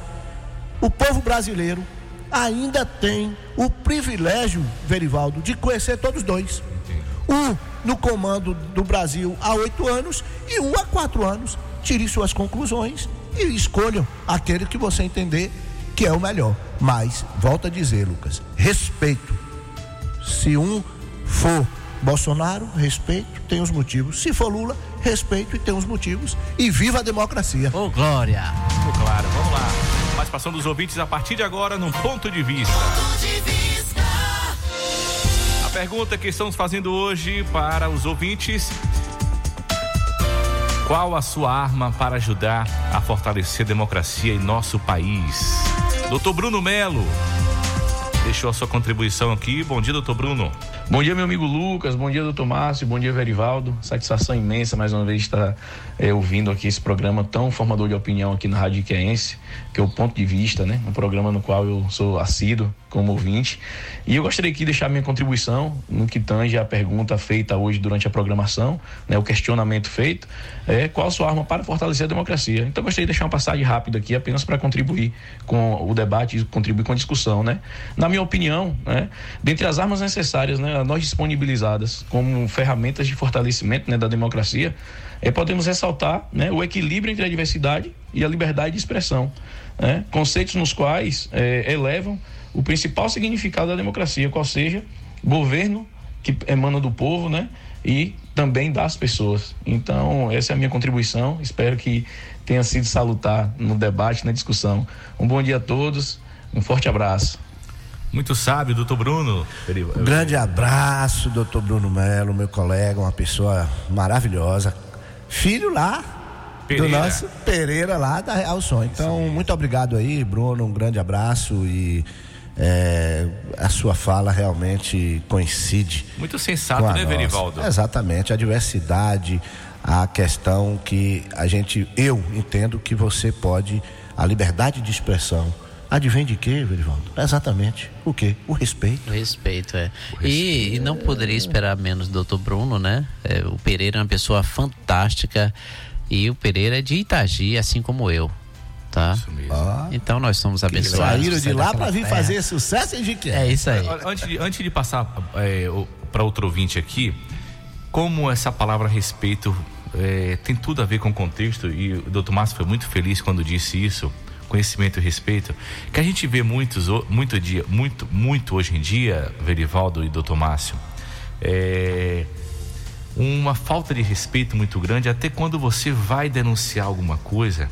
o povo brasileiro ainda tem o privilégio, Verivaldo, de conhecer todos dois. Um no comando do Brasil há oito anos e um há quatro anos. Tire suas conclusões e escolham aquele que você entender que é o melhor. Mas, volto a dizer, Lucas, respeito. Se um for Bolsonaro, respeito, tem os motivos. Se for Lula, respeito e tem os motivos. E viva a democracia. Ô, Glória! Ficou claro, vamos lá. Participação dos ouvintes a partir de agora num ponto de vista. A pergunta que estamos fazendo hoje para os ouvintes: Qual a sua arma para ajudar a fortalecer a democracia em nosso país? Doutor Bruno Melo deixou a sua contribuição aqui. Bom dia, doutor Bruno. Bom dia, meu amigo Lucas. Bom dia, doutor Márcio. Bom dia, Verivaldo. Satisfação imensa mais uma vez estar eh, ouvindo aqui esse programa tão formador de opinião aqui na Rádio Iqueense, que é o Ponto de Vista, né? Um programa no qual eu sou assíduo como ouvinte. E eu gostaria aqui de deixar minha contribuição no que tange a pergunta feita hoje durante a programação, né? O questionamento feito, é qual a sua arma para fortalecer a democracia. Então gostaria de deixar uma passagem rápida aqui apenas para contribuir com o debate e contribuir com a discussão, né? Na minha opinião, né? Dentre as armas necessárias, né? Nós disponibilizadas como ferramentas de fortalecimento né, da democracia, é, podemos ressaltar né, o equilíbrio entre a diversidade e a liberdade de expressão. né? Conceitos nos quais é, elevam o principal significado da democracia, qual seja governo que emana do povo né, e também das pessoas. Então, essa é a minha contribuição. Espero que tenha sido salutar no debate, na discussão. Um bom dia a todos, um forte abraço. Muito sábio, doutor Bruno. Um grande abraço, doutor Bruno Melo, meu colega, uma pessoa maravilhosa. Filho lá Pereira. do nosso Pereira lá da Real Som. Então, muito obrigado aí, Bruno. Um grande abraço e é, a sua fala realmente coincide. Muito sensato, né, nossa. Verivaldo? Exatamente, a diversidade, a questão que a gente, eu entendo que você pode, a liberdade de expressão. Advém de quê, Verivaldo? Exatamente. O quê? O respeito. O respeito, é. E, e não poderia esperar menos do Dr. Bruno, né? É, o Pereira é uma pessoa fantástica e o Pereira é de Itagi, assim como eu, tá? Ah, Então nós somos abençoados. saíram de lá para vir terra. fazer sucesso em Jiquié. É isso aí. Olha, Antes de, antes de passar para outro ouvinte aqui, como essa palavra respeito é, tem tudo a ver com o contexto, e o doutor Márcio foi muito feliz quando disse isso, conhecimento e respeito, que a gente vê muitos, muito, dia, muito, muito hoje em dia, Verivaldo e doutor Márcio, é, uma falta de respeito muito grande, até quando você vai denunciar alguma coisa,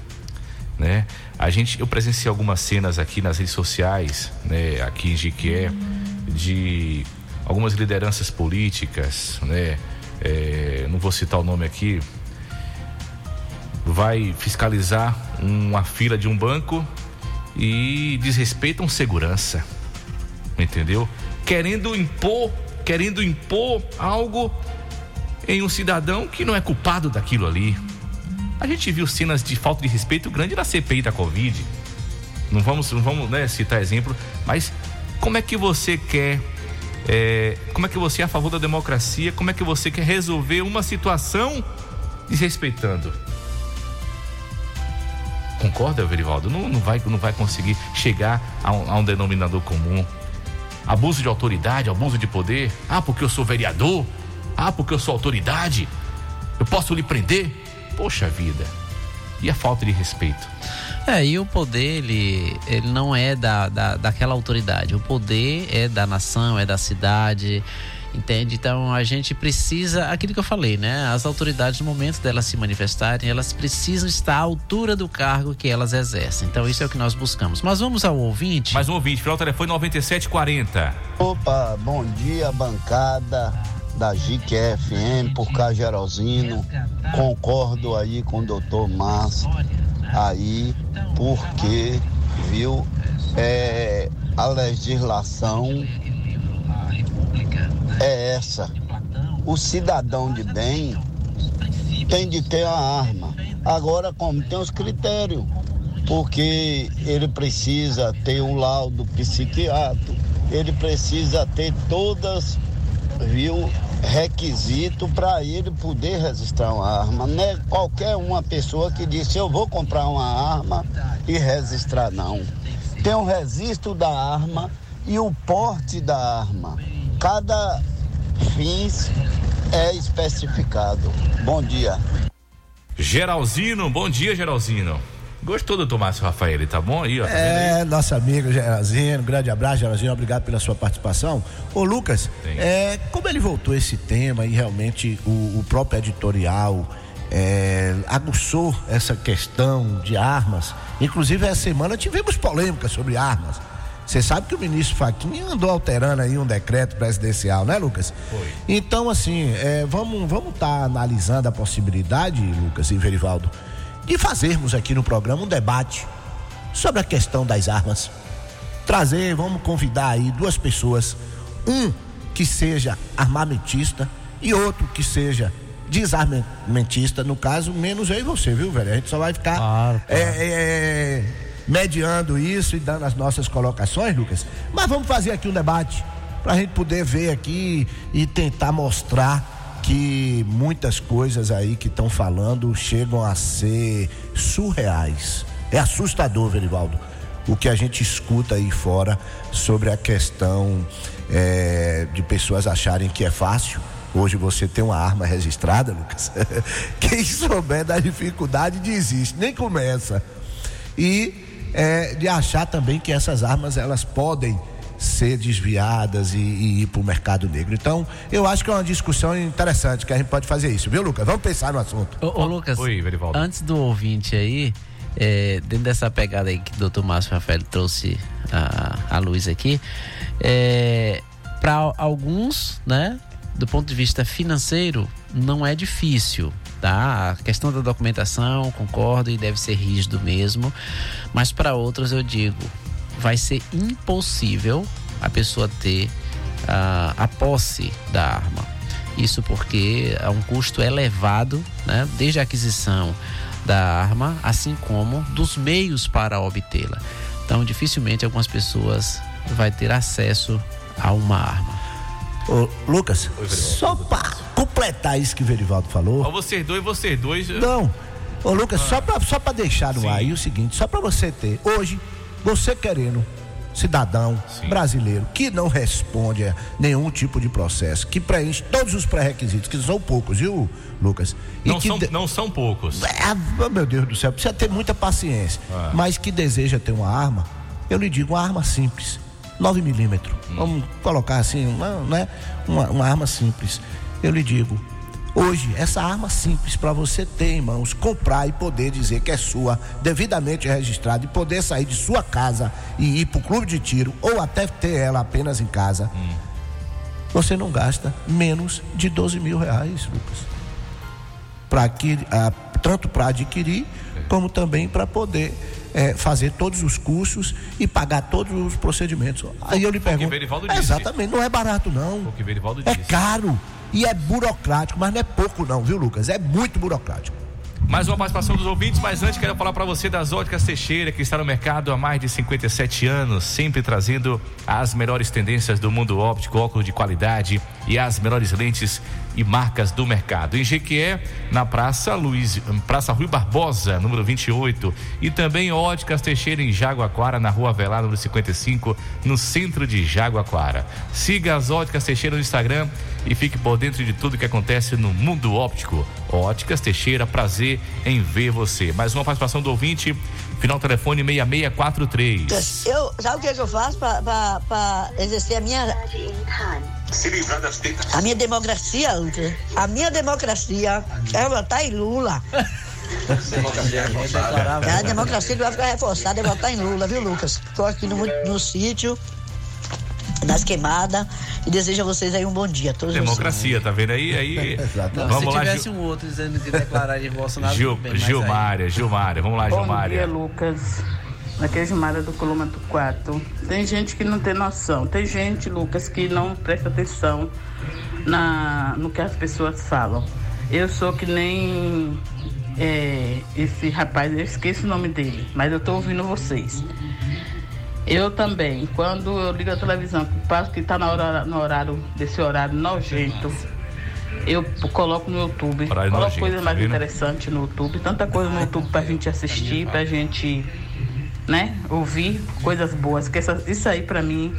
né? A gente, eu presenciei algumas cenas aqui nas redes sociais, né? Aqui em Jiquié, de algumas lideranças políticas, né? É, não vou citar o nome aqui, vai fiscalizar uma fila de um banco e desrespeitam segurança, entendeu? Querendo impor, querendo impor algo em um cidadão que não é culpado daquilo ali. A gente viu cenas de falta de respeito grande na CPI da Covid. Não vamos, não vamos né, citar exemplo, mas como é que você quer é, como é que você é a favor da democracia? Como é que você quer resolver uma situação desrespeitando? Concorda, Verivaldo? Não, não, vai, não vai conseguir chegar a um, a um denominador comum. Abuso de autoridade, abuso de poder. Ah, porque eu sou vereador. Ah, porque eu sou autoridade. Eu posso lhe prender. Poxa vida. E a falta de respeito? É, e o poder, ele, ele não é da, da, daquela autoridade. O poder é da nação, é da cidade, entende? Então a gente precisa, aquilo que eu falei, né? As autoridades, no momento delas se manifestarem, elas precisam estar à altura do cargo que elas exercem. Então isso é o que nós buscamos. Mas vamos ao ouvinte. Mais um ouvinte, final telefone 9740. Opa, bom dia, bancada da JIC FM, por cá Geralzino. Concordo aí com o doutor Márcio aí, porque, viu, é, a legislação é essa. O cidadão de bem tem de ter a arma. Agora, como tem os critérios, porque ele precisa ter um laudo psiquiátrico, ele precisa ter todas, viu, requisito para ele poder registrar uma arma. Não é qualquer uma pessoa que disse eu vou comprar uma arma e registrar, não. Tem um registro da arma e o porte da arma. Cada fins é especificado. Bom dia. Geralzino, bom dia, Geralzino. Gostou do Tomás Rafael, tá bom aí, ó? É, nosso amigo Geralzinho, um grande abraço, Geralzinho, obrigado pela sua participação. Ô Lucas, é, como ele voltou esse tema e realmente o, o próprio editorial é, aguçou essa questão de armas, inclusive essa semana tivemos polêmica sobre armas. Você sabe que o ministro Faquinha andou alterando aí um decreto presidencial, né, Lucas? Foi. Então, assim, é, vamos vamos estar tá analisando a possibilidade, Lucas e Verivaldo, de fazermos aqui no programa um debate sobre a questão das armas. Trazer, vamos convidar aí duas pessoas, um que seja armamentista e outro que seja desarmamentista, no caso, menos eu e você, viu, velho? A gente só vai ficar Claro, claro. é, é, é, mediando isso e dando as nossas colocações, Lucas. Mas vamos fazer aqui um debate para a gente poder ver aqui e tentar mostrar que muitas coisas aí que estão falando chegam a ser surreais. É assustador, Verivaldo, o que a gente escuta aí fora sobre a questão é, de pessoas acharem que é fácil. Hoje você tem uma arma registrada, Lucas. (laughs) Quem souber da dificuldade desiste, nem começa. E é, de achar também que essas armas elas podem ser desviadas e, e ir para o mercado negro. Então, eu acho que é uma discussão interessante que a gente pode fazer isso, viu, Lucas? Vamos pensar no assunto. Ô, ô, Lucas, Oi, Verivaldo. antes do ouvinte aí, é, dentro dessa pegada aí que o doutor Márcio Rafael trouxe a, a luz aqui, é, para alguns, né, do ponto de vista financeiro, não é difícil, tá? A questão da documentação, concordo, e deve ser rígido mesmo, mas para outros eu digo, vai ser impossível a pessoa ter ah, a posse da arma. Isso porque há um custo elevado, né? desde a aquisição da arma, assim como dos meios para obtê-la. Então, dificilmente algumas pessoas vai ter acesso a uma arma. Ô, Lucas, só para completar isso que o Verivaldo falou. Ó, vocês dois, vocês dois. Não. Ô, Lucas, Ah. só pra, só pra deixar no ar aí o seguinte, só pra você ter, hoje, você querendo, cidadão brasileiro, que não responde a nenhum tipo de processo, que preenche todos os pré-requisitos, que são poucos, viu, Lucas? E Não que são, de- não são poucos. Ah, meu Deus do céu, precisa ter muita paciência. Ah. Mas que deseja ter uma arma, eu lhe digo, uma arma simples, 9 milímetros. Hum. Vamos colocar assim, uma, né? uma, uma arma simples. Eu lhe digo, hoje, essa arma simples para você ter em mãos, comprar e poder dizer que é sua, devidamente registrada, e poder sair de sua casa e ir para o clube de tiro, ou até ter ela apenas em casa. você não gasta menos de 12 mil reais, Lucas. Pra adquirir, ah, tanto para adquirir, como também para poder eh, fazer todos os cursos e pagar todos os procedimentos. Aí eu lhe Foi o que pergunto. É, exatamente, não é barato não. É caro e é burocrático, mas não é pouco não, viu, Lucas? É muito burocrático. Mais uma participação dos ouvintes, mas antes quero falar para você das Óticas Teixeira, que está no mercado há mais de 57 anos, sempre trazendo as melhores tendências do mundo óptico, óculos de qualidade e as melhores lentes e marcas do mercado. Em Jequié, na Praça Luiz, Praça Rui Barbosa, número 28, e também Óticas Teixeira em Jaguaquara, na Rua Avelar, número 55, no centro de Jaguaquara. Siga as Óticas Teixeira no Instagram e fique por dentro de tudo que acontece no mundo óptico. Óticas Teixeira, prazer em ver você. Mais uma participação do ouvinte, final telefone 6643. Eu, sabe o que, é que eu faço para exercer a minha. Se livrar das tetas. A minha democracia, Lucas? A minha democracia é votar em Lula. É a democracia que vai ficar reforçada é votar em Lula, viu, Lucas? Estou aqui no, no sítio, nas queimadas, e desejo a vocês aí um bom dia. Todos vocês. Democracia, tá vendo aí? aí (laughs) Não, vamos se lá, tivesse Gil, um outro dizendo que declararia Bolsonaro. Gil, bem, mas aí- Gilmária, Gilmária. Vamos lá, Bom Gilmária. dia, Lucas. Aqui é Gilmara do quilômetro 4. Tem gente que não tem noção. Tem gente, Lucas, que não presta atenção na, no que as pessoas falam. Eu sou que nem é, esse rapaz, eu esqueço o nome dele, mas eu tô ouvindo vocês. Eu também, quando eu ligo a televisão, que passo que tá na hora, no horário, desse horário nojento, eu coloco no YouTube, Horário coloco nojento, coisas mais vendo? interessantes no YouTube, tanta coisa no YouTube pra gente assistir, pra gente, né, ouvir coisas boas, que essa- isso aí pra mim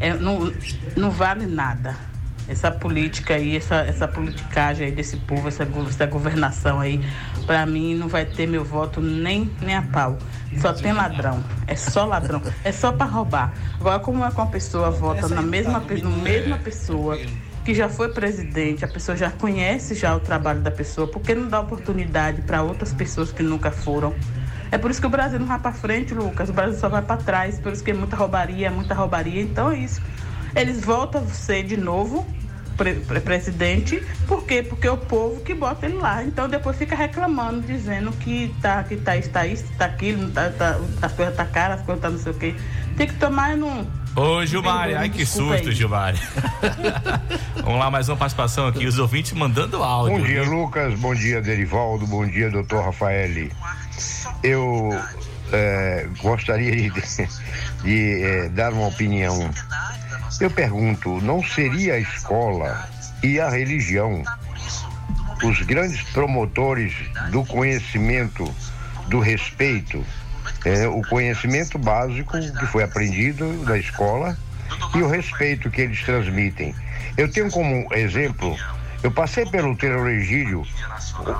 é, não, não vale nada. Essa política aí, essa, essa politicagem aí desse povo, essa, essa governação aí, pra mim não vai ter meu voto nem, nem a pau. Só tem ladrão. É só ladrão. É só pra roubar. Agora, como é que uma pessoa vota na mesma, pe- na mesma pessoa que já foi presidente, a pessoa já conhece já o trabalho da pessoa, por que não dá oportunidade para outras pessoas que nunca foram? É por isso que o Brasil não vai para frente, Lucas. O Brasil só vai para trás, por isso que é muita roubaria, muita roubaria. Então é isso. Eles voltam a ser de novo pre- pre- presidente, por quê? Porque é o povo que bota ele lá. Então depois fica reclamando, dizendo que tá, que tá isso, tá isso, tá aquilo, tá, tá, as coisas tá caras, as coisas tá não sei o quê. Tem que tomar num. Ô, Gilmária, ai que susto, aí. Gilmária. (laughs) Vamos lá, mais uma participação aqui. Os ouvintes mandando áudio. Bom dia? Lucas. Bom dia, Derivaldo. Bom dia, doutor Rafael. Eu eh, gostaria de, (laughs) de, eh, dar uma opinião. Eu pergunto, não seria a escola e a religião os grandes promotores do conhecimento, do respeito, eh, o conhecimento básico que foi aprendido na escola e o respeito que eles transmitem. Eu tenho como exemplo, eu passei pelo terroregídio,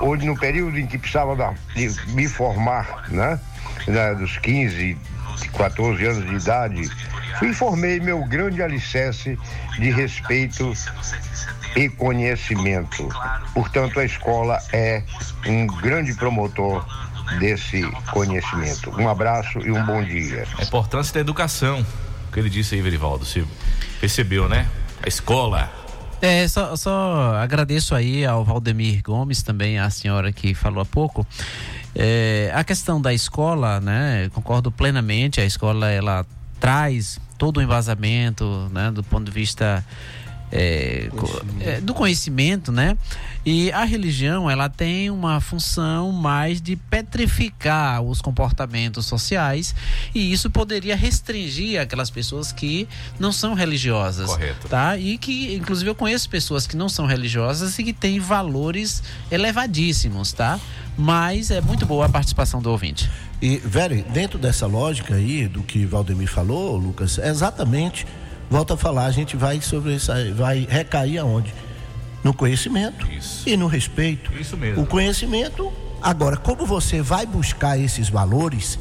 onde no período em que precisava da- de me formar, né? Na- dos 15, 14 anos de idade, fui e formei meu grande alicerce de respeito e conhecimento. Portanto, a escola é um grande promotor desse conhecimento. Um abraço e um bom dia. A importância da educação. O que ele disse aí, Verivaldo. Você percebeu, né? A escola. É, só, só agradeço aí ao Valdemir Gomes, também a senhora que falou há pouco. É, a questão da escola, né? Concordo plenamente. A escola ela traz todo o embasamento, né? Do ponto de vista é, co- é, do conhecimento, né? E a religião, ela tem uma função mais de petrificar os comportamentos sociais e isso poderia restringir aquelas pessoas que não são religiosas, Correto. tá? E que, inclusive, eu conheço pessoas que não são religiosas e que têm valores elevadíssimos, tá? Mas é muito boa a participação do ouvinte. E, velho, dentro dessa lógica aí do que Valdemir falou, Lucas, é exatamente, volta a falar, a gente vai sobre essa, vai recair aonde? No conhecimento e no respeito. Isso mesmo. O conhecimento, agora, como você vai buscar esses valores,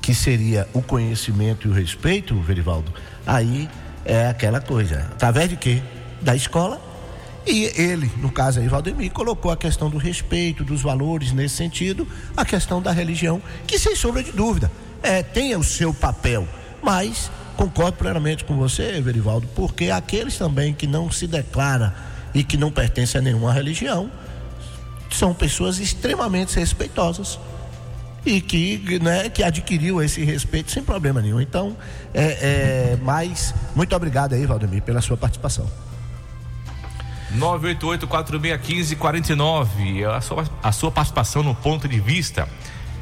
que seria o conhecimento e o respeito, Verivaldo, aí é aquela coisa. Através de quê? Da escola. E ele, no caso aí, Valdemir, colocou a questão do respeito, dos valores nesse sentido, a questão da religião, que sem sombra de dúvida, é, tem o seu papel, mas concordo plenamente com você, Verivaldo, porque aqueles também que não se declaram e que não pertencem a nenhuma religião são pessoas extremamente respeitosas e que, né, que adquiriu esse respeito sem problema nenhum. Então, é, é, mas muito obrigado aí, Valdemir, pela sua participação. 988-4615-49. A sua, a sua participação no ponto de vista.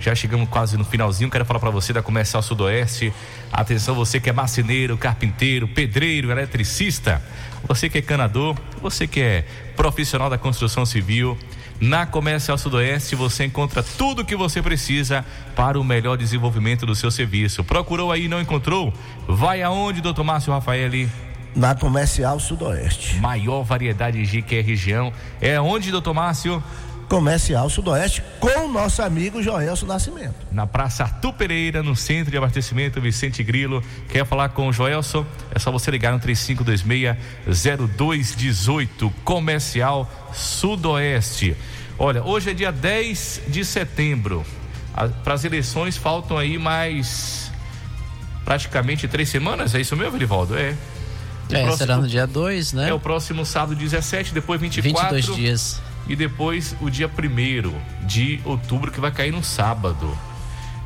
Já chegamos quase no finalzinho. Quero falar para você da Comercial Sudoeste. Atenção, você que é marceneiro, carpinteiro, pedreiro, eletricista. Você que é canador, você que é profissional da construção civil. Na Comercial Sudoeste você encontra tudo o que você precisa para o melhor desenvolvimento do seu serviço. Procurou aí e não encontrou? Vai aonde, doutor Márcio Rafaeli? Na Comercial Sudoeste. Maior variedade de que é região. É onde, doutor Márcio? Comercial Sudoeste com o nosso amigo Joelso Nascimento. Na Praça Arthur Pereira, no Centro de Abastecimento Vicente Grilo. Quer falar com o Joelson? É só você ligar no 3526-0218. Comercial Sudoeste. Olha, hoje é dia 10 de setembro. Para as eleições faltam aí mais praticamente três semanas. É isso mesmo, Verivaldo? É. O é, próximo, será no dia 2, né? É o próximo sábado 17, depois 24. 22 dias e depois o dia 1 de outubro, que vai cair no sábado.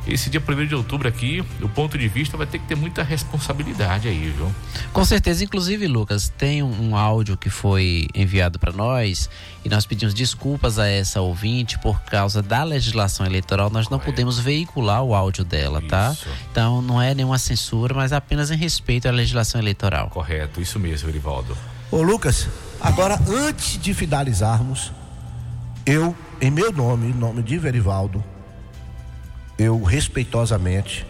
Esse dia 1 de outubro aqui, o ponto de vista vai ter que ter muita responsabilidade aí, viu? Com certeza, inclusive, Lucas, tem um, um áudio que foi enviado para nós e nós pedimos desculpas a essa ouvinte por causa da legislação eleitoral. Nós não podemos veicular o áudio dela, tá? isso. tá? Então não é nenhuma censura, mas apenas em respeito à legislação eleitoral. Correto, isso mesmo, Erivaldo. Ô, Lucas, agora antes de finalizarmos, eu, em meu nome, em nome de Verivaldo, eu respeitosamente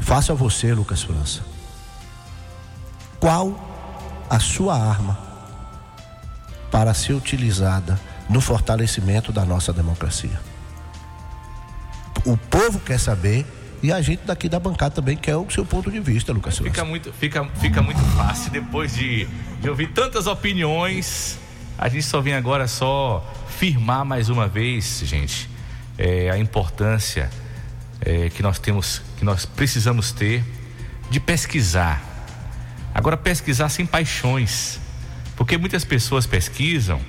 faço a você, Lucas França, qual a sua arma para ser utilizada no fortalecimento da nossa democracia? O povo quer saber e a gente daqui da bancada também quer o seu ponto de vista, Lucas. Fica muito, fica, fica muito fácil depois de, de ouvir tantas opiniões. A gente só vem agora só firmar mais uma vez, gente, é, a importância é, que nós temos, que nós precisamos ter de pesquisar. Agora pesquisar sem paixões, porque muitas pessoas pesquisam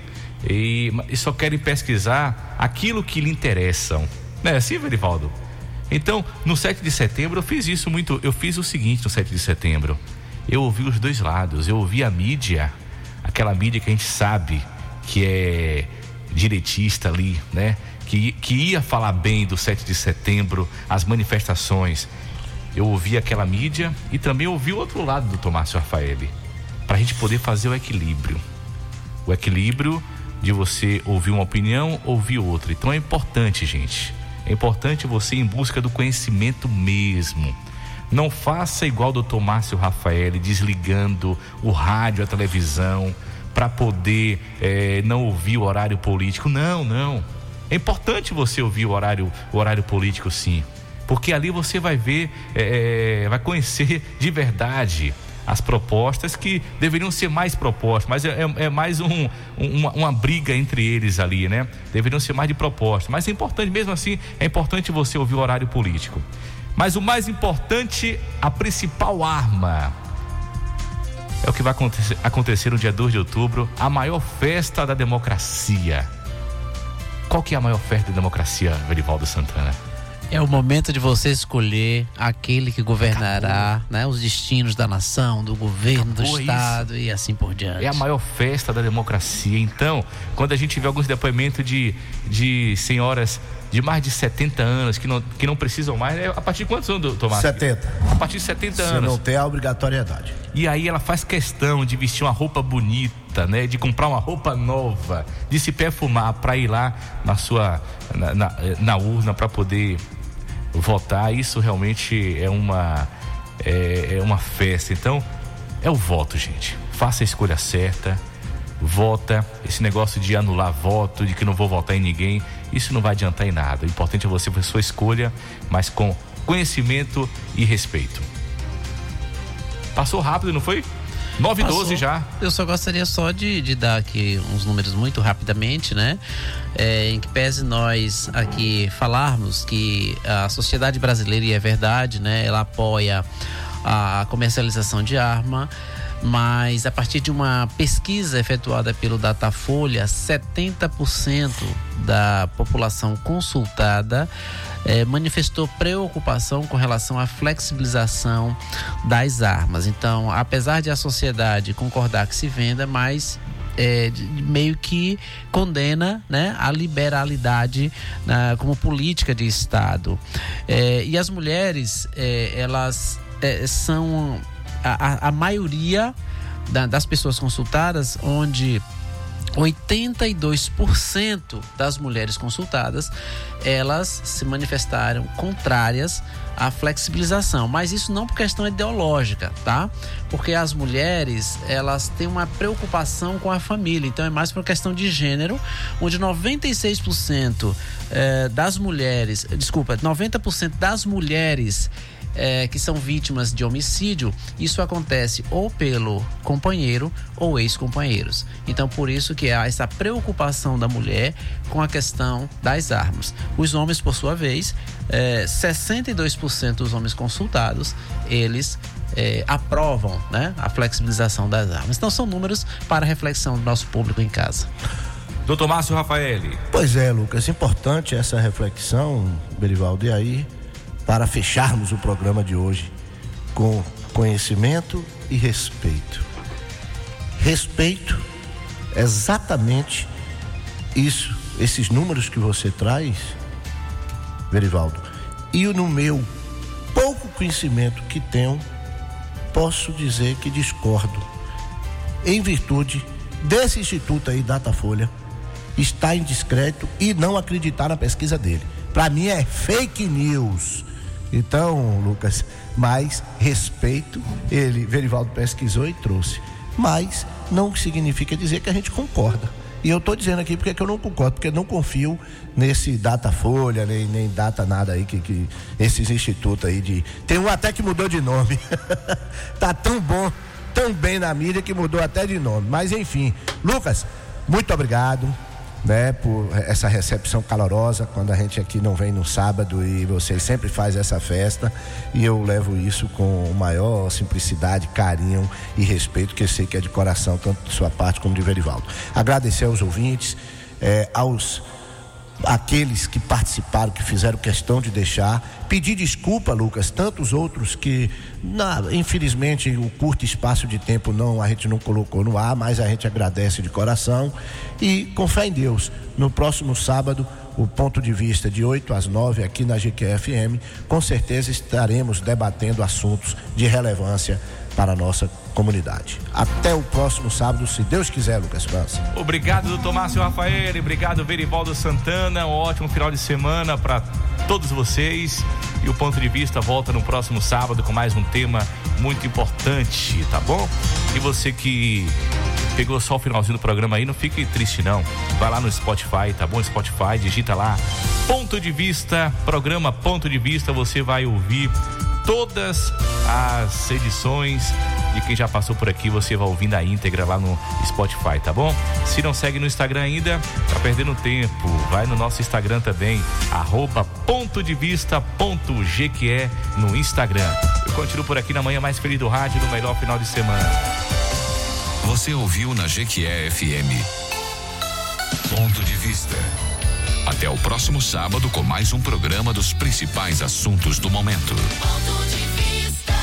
e, e só querem pesquisar aquilo que lhe interessam. Não é assim, Verivaldo? Então, no 7 de setembro eu fiz isso muito, eu fiz o seguinte no 7 de setembro. Eu ouvi os dois lados, eu ouvi a mídia, aquela mídia que a gente sabe que é direitista ali, né? Que, que ia falar bem do 7 de setembro, as manifestações. Eu ouvi aquela mídia e também ouvi o outro lado do Tomás Rafaeli, para a gente poder fazer o equilíbrio. O equilíbrio de você ouvir uma opinião, ouvir outra. Então é importante, gente. É importante você ir em busca do conhecimento mesmo. Não faça igual o doutor Márcio Rafael, desligando o rádio, a televisão, para poder é, não ouvir o horário político. Não, não. É importante você ouvir o horário, o horário político, sim, porque ali você vai ver, é, vai conhecer de verdade as propostas que deveriam ser mais propostas, mas é, é, é mais um, uma, uma, briga entre eles ali, né? Deveriam ser mais de propostas, mas é importante, mesmo assim, é importante você ouvir o horário político. Mas o mais importante, a principal arma é o que vai acontecer, acontecer no dia 2 de outubro, a maior festa da democracia. Qual que é a maior festa da democracia, Verivaldo Santana? É o momento de você escolher aquele que governará né, os destinos da nação, do governo, Acabou do Estado isso. e assim por diante. É a maior festa da democracia. Então, quando a gente vê alguns depoimentos de, de senhoras de mais de 70 anos que não, que não precisam mais, né? a partir de quantos anos, Tomás? 70. A partir de 70 Se anos. não tem a obrigatoriedade. E aí ela faz questão de vestir uma roupa bonita, né? De comprar uma roupa nova, de se perfumar para ir lá na sua na, na, na urna para poder votar. Isso realmente é uma é, é uma festa. Então é o voto, gente. Faça a escolha certa vota, esse negócio de anular voto, de que não vou votar em ninguém, isso não vai adiantar em nada. O importante é você fazer sua escolha, mas com conhecimento e respeito. Passou rápido, não foi? 9 e 12 já. Eu só gostaria só de, de dar aqui uns números muito rapidamente, né? É, em que pese nós aqui falarmos que a sociedade brasileira, e é verdade, né? Ela apoia a comercialização de arma, mas a partir de uma pesquisa efetuada pelo Datafolha, 70% da população consultada eh, manifestou preocupação com relação à flexibilização das armas. Então, apesar de a sociedade concordar que se venda, mas é, meio que condena né, a liberalidade na, como política de Estado. É, e as mulheres, é, elas são a, a maioria da, das pessoas consultadas, onde 82% das mulheres consultadas, elas se manifestaram contrárias à flexibilização, mas isso não por questão ideológica, tá? Porque as mulheres, elas têm uma preocupação com a família, então é mais por questão de gênero, onde 96% eh, das mulheres, desculpa, 90% das mulheres é, que são vítimas de homicídio, isso acontece ou pelo companheiro ou ex-companheiros. Então, por isso que há essa preocupação da mulher com a questão das armas. Os homens, por sua vez, é, 62% dos homens consultados, eles é, aprovam né, a flexibilização das armas. Então, são números para reflexão do nosso público em casa. Doutor Márcio Rafaeli. Pois é, Lucas, importante essa reflexão, Berivaldo, e aí para fecharmos o programa de hoje com conhecimento e respeito. Respeito, exatamente isso, esses números que você traz, Verivaldo. E no meu pouco conhecimento que tenho, posso dizer que discordo. Em virtude desse instituto aí, Datafolha, está em e não acreditar na pesquisa dele. Para mim é fake news. Então, Lucas, mais respeito, ele, Verivaldo pesquisou e trouxe. Mas não significa dizer que a gente concorda. E eu estou dizendo aqui porque é eu não concordo, porque eu não confio nesse Datafolha, nem, nem data nada aí, que, que esses institutos aí de. Tem um até que mudou de nome. (laughs) tá tão bom, tão bem na mídia que mudou até de nome. Mas enfim, Lucas, muito obrigado né, por essa recepção calorosa quando a gente aqui não vem no sábado e vocês sempre faz essa festa e eu levo isso com maior simplicidade, carinho e respeito que eu sei que é de coração tanto de sua parte como de Verivaldo. Agradecer aos ouvintes, eh, aos aqueles que participaram, que fizeram questão de deixar. Pedir desculpa, Lucas, tantos outros que, na, infelizmente, o curto espaço de tempo não a gente não colocou no ar, mas a gente agradece de coração e com fé em Deus, no próximo sábado, o ponto de vista de 8 às 9 aqui na GQFM, com certeza estaremos debatendo assuntos de relevância para a nossa comunidade. Até o próximo sábado, se Deus quiser, Lucas França. Obrigado, doutor Márcio Rafael. Obrigado, Verivaldo Santana. Um ótimo final de semana para todos vocês. E o ponto de vista volta no próximo sábado com mais um tema muito importante, tá bom? E você que pegou só o finalzinho do programa aí, não fique triste não. Vai lá no Spotify, tá bom? Spotify, digita lá Ponto de Vista, programa Ponto de Vista, você vai ouvir todas as edições de quem já passou por aqui, você vai ouvindo a íntegra lá no Spotify, tá bom? Se não segue no Instagram ainda, tá perdendo tempo. Vai no nosso Instagram também, arroba ponto de vista ponto GQE no Instagram. Eu continuo por aqui na manhã mais feliz do rádio, no melhor final de semana. Você ouviu na Jequié FM. Ponto de vista. Até o próximo sábado com mais um programa dos principais assuntos do momento.